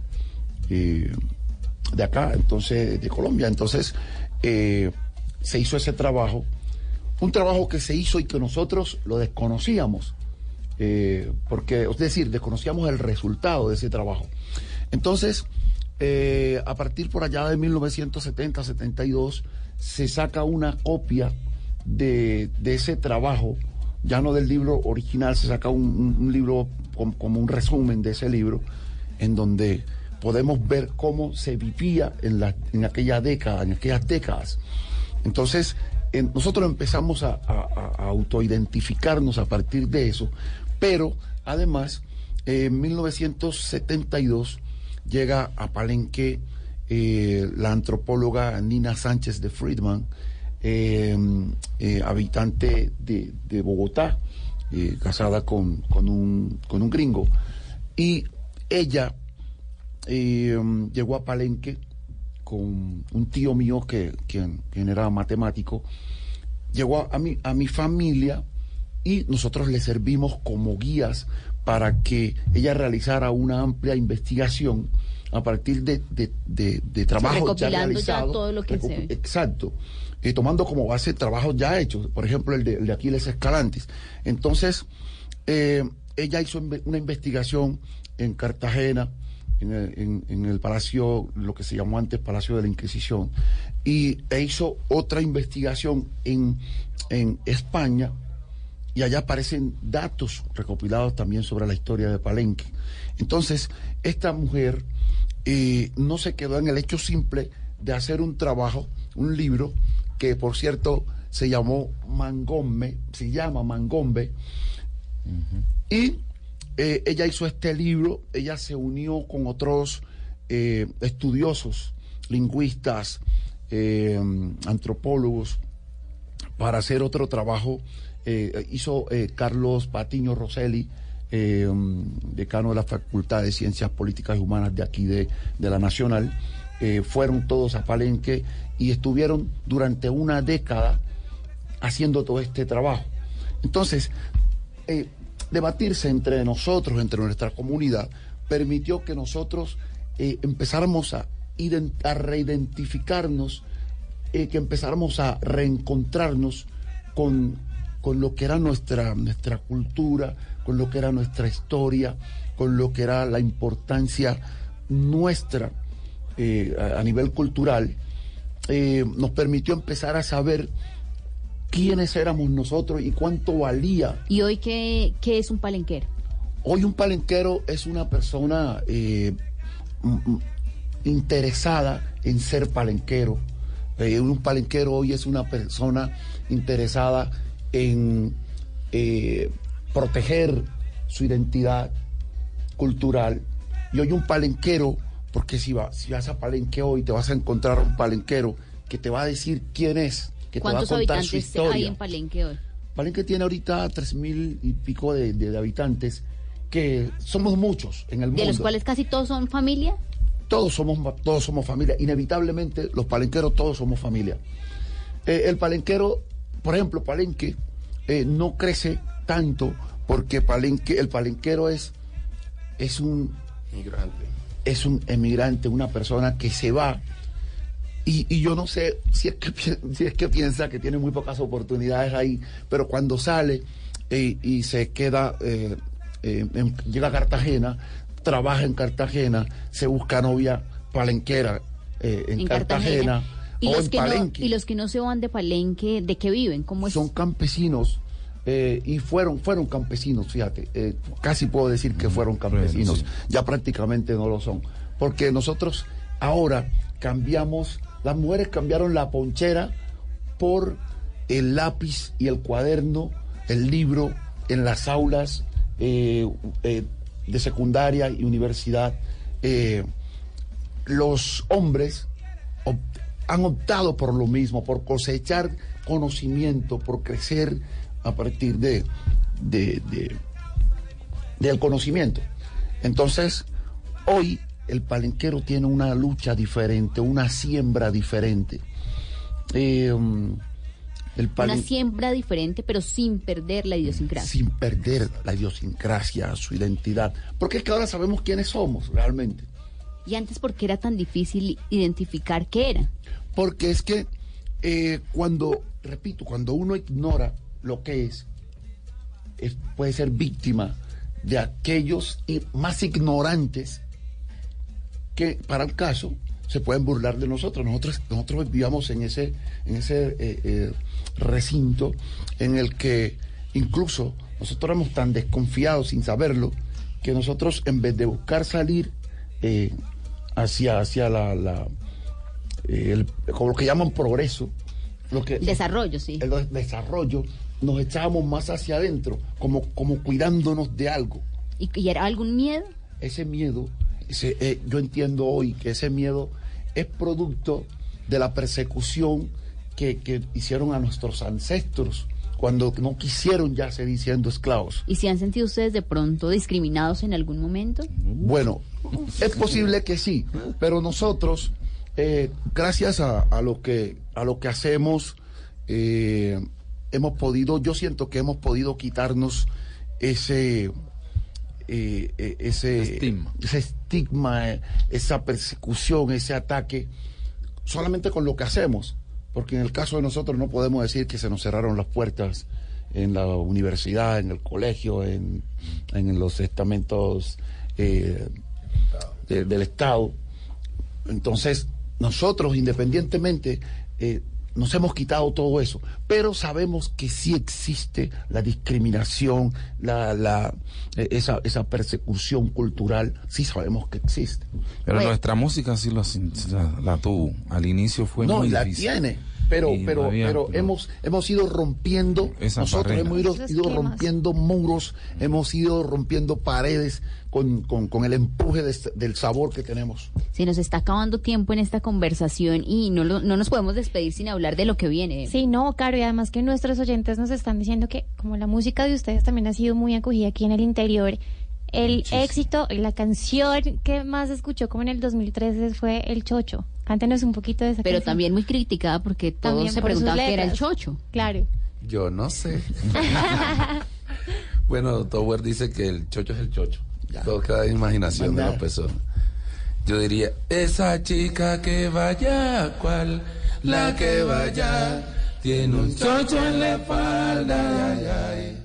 K: de acá, entonces, de Colombia. Entonces, se hizo ese trabajo, un trabajo que se hizo y que nosotros lo desconocíamos, porque, es decir, desconocíamos el resultado de ese trabajo. Entonces, eh, a partir por allá de 1970-72, se saca una copia de, de ese trabajo, ya no del libro original, se saca un, libro com- como un resumen de ese libro, en donde podemos ver cómo se vivía en, la, en aquella década, en aquellas décadas. Entonces, en- nosotros empezamos a, autoidentificarnos a partir de eso, pero además, en 1972 llega a Palenque eh, la antropóloga Nina Sánchez de Friedman, eh, eh, habitante de, de Bogotá, eh, casada con, con un, con un gringo. Y ella eh, llegó a Palenque con un tío mío que, quien, era matemático, llegó a mi, a mi familia y nosotros le servimos como guías para que ella realizara una amplia investigación a partir de, de, de, de trabajos ya
H: recopilando ya
K: realizados.
H: todo lo que se ve.
K: Exacto. Y tomando como base trabajos ya hechos, por ejemplo, el de, el de Aquiles Escalantes. Entonces, eh, ella hizo una investigación en Cartagena, en el, en- en el Palacio, lo que se llamó antes Palacio de la Inquisición, y e hizo otra investigación en, en España, y allá aparecen datos recopilados también sobre la historia de Palenque. Entonces, esta mujer eh, no se quedó en el hecho simple de hacer un trabajo, un libro, que por cierto se llamó Mangombe, se llama Mangombe, y eh, ella hizo este libro, ella se unió con otros eh, estudiosos, lingüistas, antropólogos, para hacer otro trabajo. Eh, hizo eh, Carlos Patiño Rosselli, eh, decano de la Facultad de Ciencias Políticas y Humanas de aquí de, de la Nacional. fueron todos a Palenque y estuvieron durante una década haciendo todo este trabajo. Entonces, debatirse entre nosotros, entre nuestra comunidad, permitió que nosotros empezáramos a, a reidentificarnos, que empezáramos a reencontrarnos con, con lo que era nuestra, nuestra cultura, con lo que era nuestra historia, con lo que era la importancia nuestra eh, a, a nivel cultural, eh, nos permitió empezar a saber quiénes éramos nosotros y cuánto valía
H: ¿Y hoy qué, qué es un palenquero?
K: Hoy un palenquero es una persona eh, interesada en ser palenquero. Un palenquero hoy es una persona interesada en eh, proteger su identidad cultural. Y hoy un palenquero, porque si, va, si vas a Palenque hoy te vas a encontrar un palenquero que te va a decir quién es, que te va a
H: ¿Cuántos
K: contar su historia.
H: hay en Palenque hoy?
K: Palenque tiene ahorita tres mil y pico de, de- de habitantes, que somos muchos en el mundo.
H: De los cuales casi todos son familia.
K: Todos somos, todos somos familia. Inevitablemente, los palenqueros todos somos familia. Eh, el palenquero, por ejemplo, Palenque, eh, no crece tanto porque Palenque, el palenquero es, es un
J: Migrante.
K: es un emigrante, una persona que se va. Y, y yo no sé si es, que, si es que piensa que tiene muy pocas oportunidades ahí, pero cuando sale eh, y se queda, eh, eh, en- llega a Cartagena, trabaja en Cartagena, se busca novia palenquera eh, en,
H: En
K: Cartagena,
H: Cartagena. Y
K: o
H: los,
K: en
H: que no, y los que no se van de Palenque, ¿de qué viven? ¿Cómo es?
K: son campesinos eh, y fueron fueron campesinos, fíjate, eh, casi puedo decir que fueron campesinos, ya prácticamente no lo son, porque nosotros ahora cambiamos, las mujeres cambiaron la ponchera por el lápiz y el cuaderno, el libro en las aulas eh, eh, de secundaria y universidad. Eh, los hombres han optado por lo mismo, por cosechar conocimiento, por crecer a partir de, de- de- del conocimiento. Entonces, hoy el palenquero tiene una lucha diferente, una siembra diferente. Eh, um,
H: Una siembra diferente, pero sin perder la idiosincrasia.
K: sin perder la idiosincrasia, su identidad. Porque es que ahora sabemos quiénes somos realmente.
H: Y antes, ¿por qué era tan difícil identificar qué eran?
K: Porque es que eh, cuando, repito, cuando uno ignora lo que es, puede ser víctima de aquellos más ignorantes que para el caso se pueden burlar de nosotros. Nosotros, nosotros vivíamos en ese, en ese eh, eh, recinto en el que incluso nosotros éramos tan desconfiados sin saberlo que nosotros en vez de buscar salir eh, hacia, hacia la, la- eh, el- como lo que llaman progreso, lo que,
H: Desarrollo, sí.
K: el desarrollo, nos echábamos más hacia adentro, como, como cuidándonos de algo.
H: ¿Y, y era algún miedo?
K: Ese miedo, ese, eh, yo entiendo hoy que ese miedo es producto de la persecución que, que hicieron a nuestros ancestros cuando no quisieron ya seguir siendo esclavos.
H: ¿Y si han sentido ustedes de pronto discriminados en algún momento?
K: Bueno, es posible que sí, pero nosotros, eh, gracias a, a lo que a lo que hacemos, eh, hemos podido, yo siento que hemos podido quitarnos ese eh, eh, ese
I: Estigma.
K: ese estigma, esa persecución, ese ataque, solamente con lo que hacemos. Porque en el caso de nosotros no podemos decir que se nos cerraron las puertas en la universidad, en el colegio, en, en los estamentos eh, de- del Estado. Entonces, nosotros, independientemente, eh, nos hemos quitado todo eso, pero sabemos que sí existe la discriminación, la, la, eh, esa, esa persecución cultural, sí sabemos que existe.
I: Pero nuestra música sí la, la tuvo. Al inicio fue
K: no,
I: muy
K: la
I: difícil.
K: tiene. Pero, pero, pero
I: pero-
K: hemos, hemos ido rompiendo,
I: Esa
K: nosotros
I: barrera.
K: hemos ido, ido rompiendo muros, hemos ido rompiendo paredes con, con, con el empuje de este- del sabor que tenemos.
H: Se nos está acabando tiempo en esta conversación y no, lo- no nos podemos despedir sin hablar de lo que viene.
L: Sí, no, claro, y además que nuestros oyentes nos están diciendo que como la música de ustedes también ha sido muy acogida aquí en el interior, el éxito, la canción que más escuchó como en el 2013 fue El Chocho. Cántenos un poquito de esa
H: Pero
L: canción.
H: también muy criticada porque todos
L: También
H: se
L: por
H: preguntaban qué era el chocho.
L: Claro.
J: Yo no sé. bueno, Tower dice que el chocho es el chocho. Todo queda de imaginación de la persona. Yo diría, esa chica que vaya, ¿cuál? La que vaya, tiene un chocho en la espalda, ay, ay.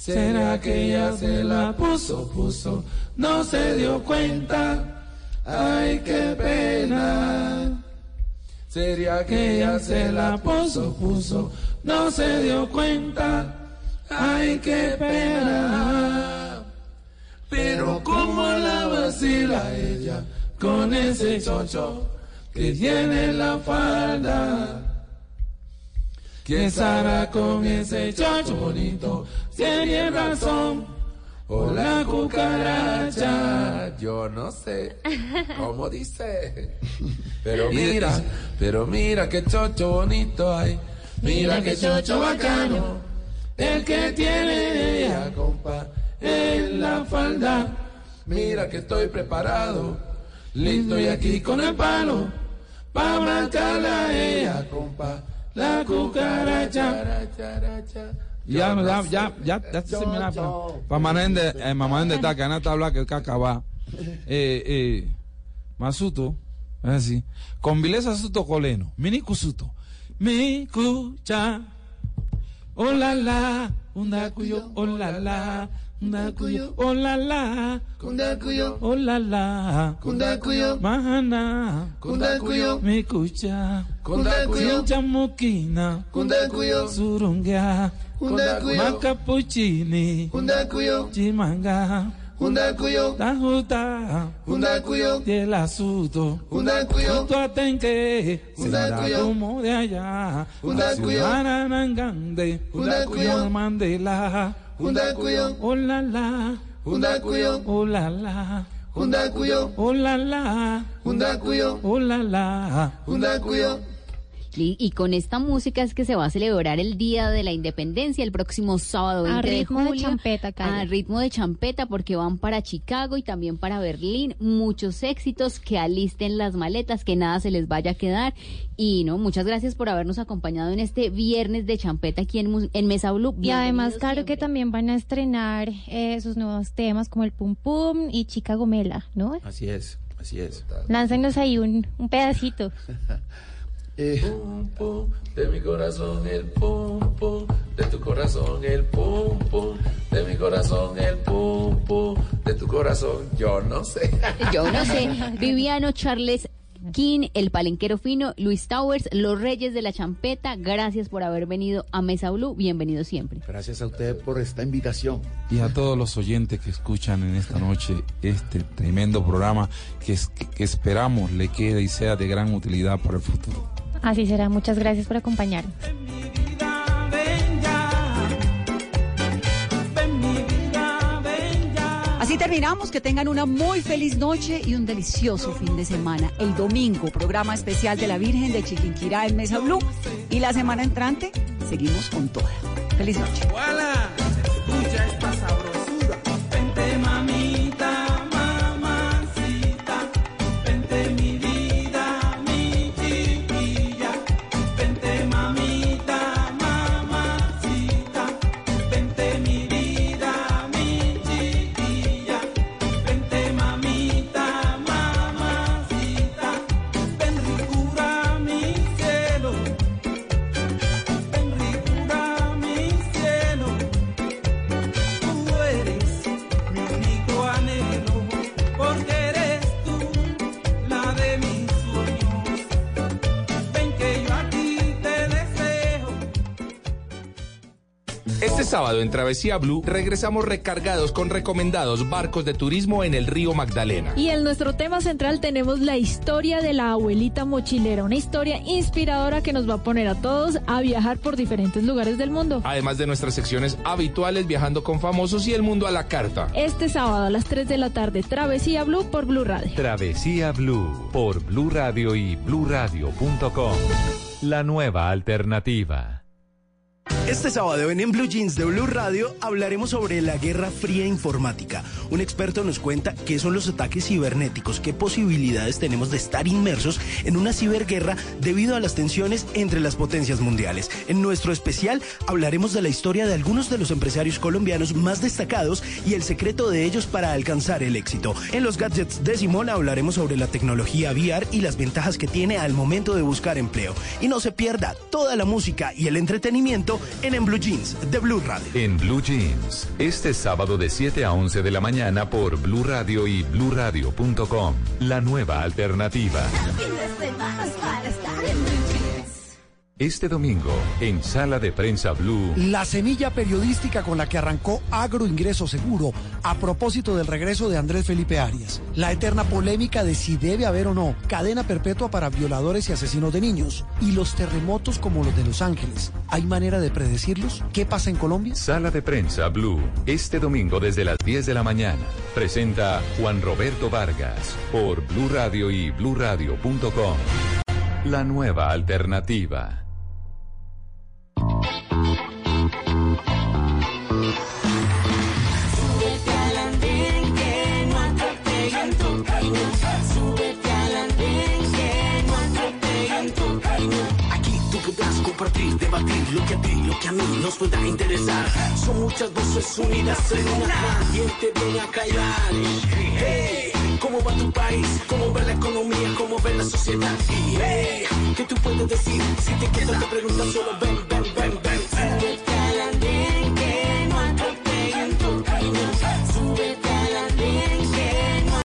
J: ¿Será que ella se la puso, puso? No se dio cuenta, ay, qué pena. Sería que ella se la puso, puso, no se dio cuenta. Ay, qué pena. Pero como la vacila ella con ese chocho que tiene en la falda. ¿Quién estará con ese chocho bonito? Tiene razón. O la cucaracha. Yo no sé. ¿Cómo dice? Pero mira, pero mira qué chocho bonito hay. Mira qué chocho bacano. El que tiene ella, compa, en la falda. Mira que estoy preparado. Listo y aquí con el palo. Pa' marcarle a ella, compa. La cucaracha.
I: Ya, ya, ya, ya, ya se me la eh, mamá de ta kana tabla que kakaba. Eh, eh, masuto, es así. Con vileza suto coleno, mini kusuto. Mi kucha. Oh la la, unda cuyo, oh la la. Unda cuyo, oh la la.
J: Kunda cuyo,
I: oh la la.
J: Kunda cuyo,
I: Mahana.
J: Kunda cuyo,
I: Mi kucha.
J: Kunda cuyo,
I: Chamukina.
J: Kunda cuyo,
I: Surunga.
J: Kunda cuyo,
I: Macapuccini.
J: Kunda cuyo,
I: Chimanga.
J: Kunda cuyo,
I: Tajuta. Suto.
J: Kunda cuyo,
I: Suto atenque.
J: Kunda
I: Senda
J: cuyo,
I: como de allá.
J: Kunda cuyo,
I: Ciudadana Nangande.
J: Kunda cuyo,
I: Mandela.
J: Kunda cuyo,
I: Oh la la.
J: Kunda cuyo,
I: Oh la la.
J: Kunda cuyo,
I: Oh la la.
J: Kunda cuyo,
I: Oh la la.
J: Kunda cuyo.
H: Y, y con esta música es que se va a celebrar el Día de la Independencia el próximo sábado 20
L: A ritmo
H: de
L: champeta, Cari.
H: A ritmo de champeta porque van para Chicago y también para Berlín. Muchos éxitos, que alisten las maletas, que nada se les vaya a quedar. Y no, muchas gracias por habernos acompañado en este viernes de champeta aquí en, en Mesa Blue.
L: Y además, claro que también van a estrenar eh, sus nuevos temas como el Pum Pum y Chica Gomela, ¿no?
K: Así es, así es.
L: Láncenos ahí un, un pedacito.
J: Pum, pum, de mi corazón el pum, pum, de tu corazón el pum, pum, de mi corazón el pum, pum, de tu corazón, yo no sé.
H: Yo no sé. Viviano, Charles King, el palenquero fino, Luis Towers, los reyes de la champeta. Gracias por haber venido a Mesa Blue. Bienvenido siempre.
K: Gracias a ustedes por esta invitación.
I: Y a todos los oyentes que escuchan en esta noche este tremendo programa que, es- que esperamos le quede y sea de gran utilidad para el futuro.
L: Así será. Muchas gracias por acompañarnos.
G: Así terminamos, que tengan una muy feliz noche y un delicioso fin de semana. El domingo, programa especial de la Virgen de Chiquinquirá en Mesa Blue. Y la semana entrante, seguimos con toda. Feliz noche.
V: Sábado en Travesía Blue regresamos recargados con recomendados barcos de turismo en el río Magdalena.
S: Y en nuestro tema central tenemos la historia de la abuelita mochilera, una historia inspiradora que nos va a poner a todos a viajar por diferentes lugares del mundo.
V: Además de nuestras secciones habituales viajando con famosos y el mundo a la carta.
S: Este sábado a las 3 de la tarde, Travesía Blue por Blue Radio.
T: Travesía Blue por Blue Radio y bluradio.com. La nueva alternativa.
M: Este sábado en En Blue Jeans de Blue Radio hablaremos sobre la Guerra Fría Informática. Un experto nos cuenta qué son los ataques cibernéticos, qué posibilidades tenemos de estar inmersos en una ciberguerra debido a las tensiones entre las potencias mundiales. En nuestro especial hablaremos de la historia de algunos de los empresarios colombianos más destacados y el secreto de ellos para alcanzar el éxito. En los gadgets de Simón hablaremos sobre la tecnología VR y las ventajas que tiene al momento de buscar empleo. Y no se pierda toda la música y el entretenimiento en En Blue Jeans de Blue Radio.
E: En Blue Jeans, este sábado de 7 a 11 de la mañana por Blue Radio y bluradio.com. La nueva alternativa. Este domingo, en Sala de Prensa Blue,
W: La semilla periodística con la que arrancó Agro Ingreso Seguro a propósito del regreso de Andrés Felipe Arias. La eterna polémica de si debe haber o no cadena perpetua para violadores y asesinos de niños. Y los terremotos como los de Los Ángeles. ¿Hay manera de predecirlos? ¿Qué pasa en Colombia?
E: Sala de Prensa Blue, este domingo desde las 10 de la mañana. Presenta Juan Roberto Vargas por Blue Radio y bluradio.com. La nueva alternativa.
R: Compartir, debatir lo que a ti, lo que a mí nos pueda interesar. Son muchas voces unidas en una. ¿Quién te viene a? Hey, ¿cómo va tu país? ¿Cómo va la economía? ¿Cómo va la sociedad? Y ¿qué tú puedes decir? Si te quedas te preguntas solo ven, ven, ven, ven. Súbete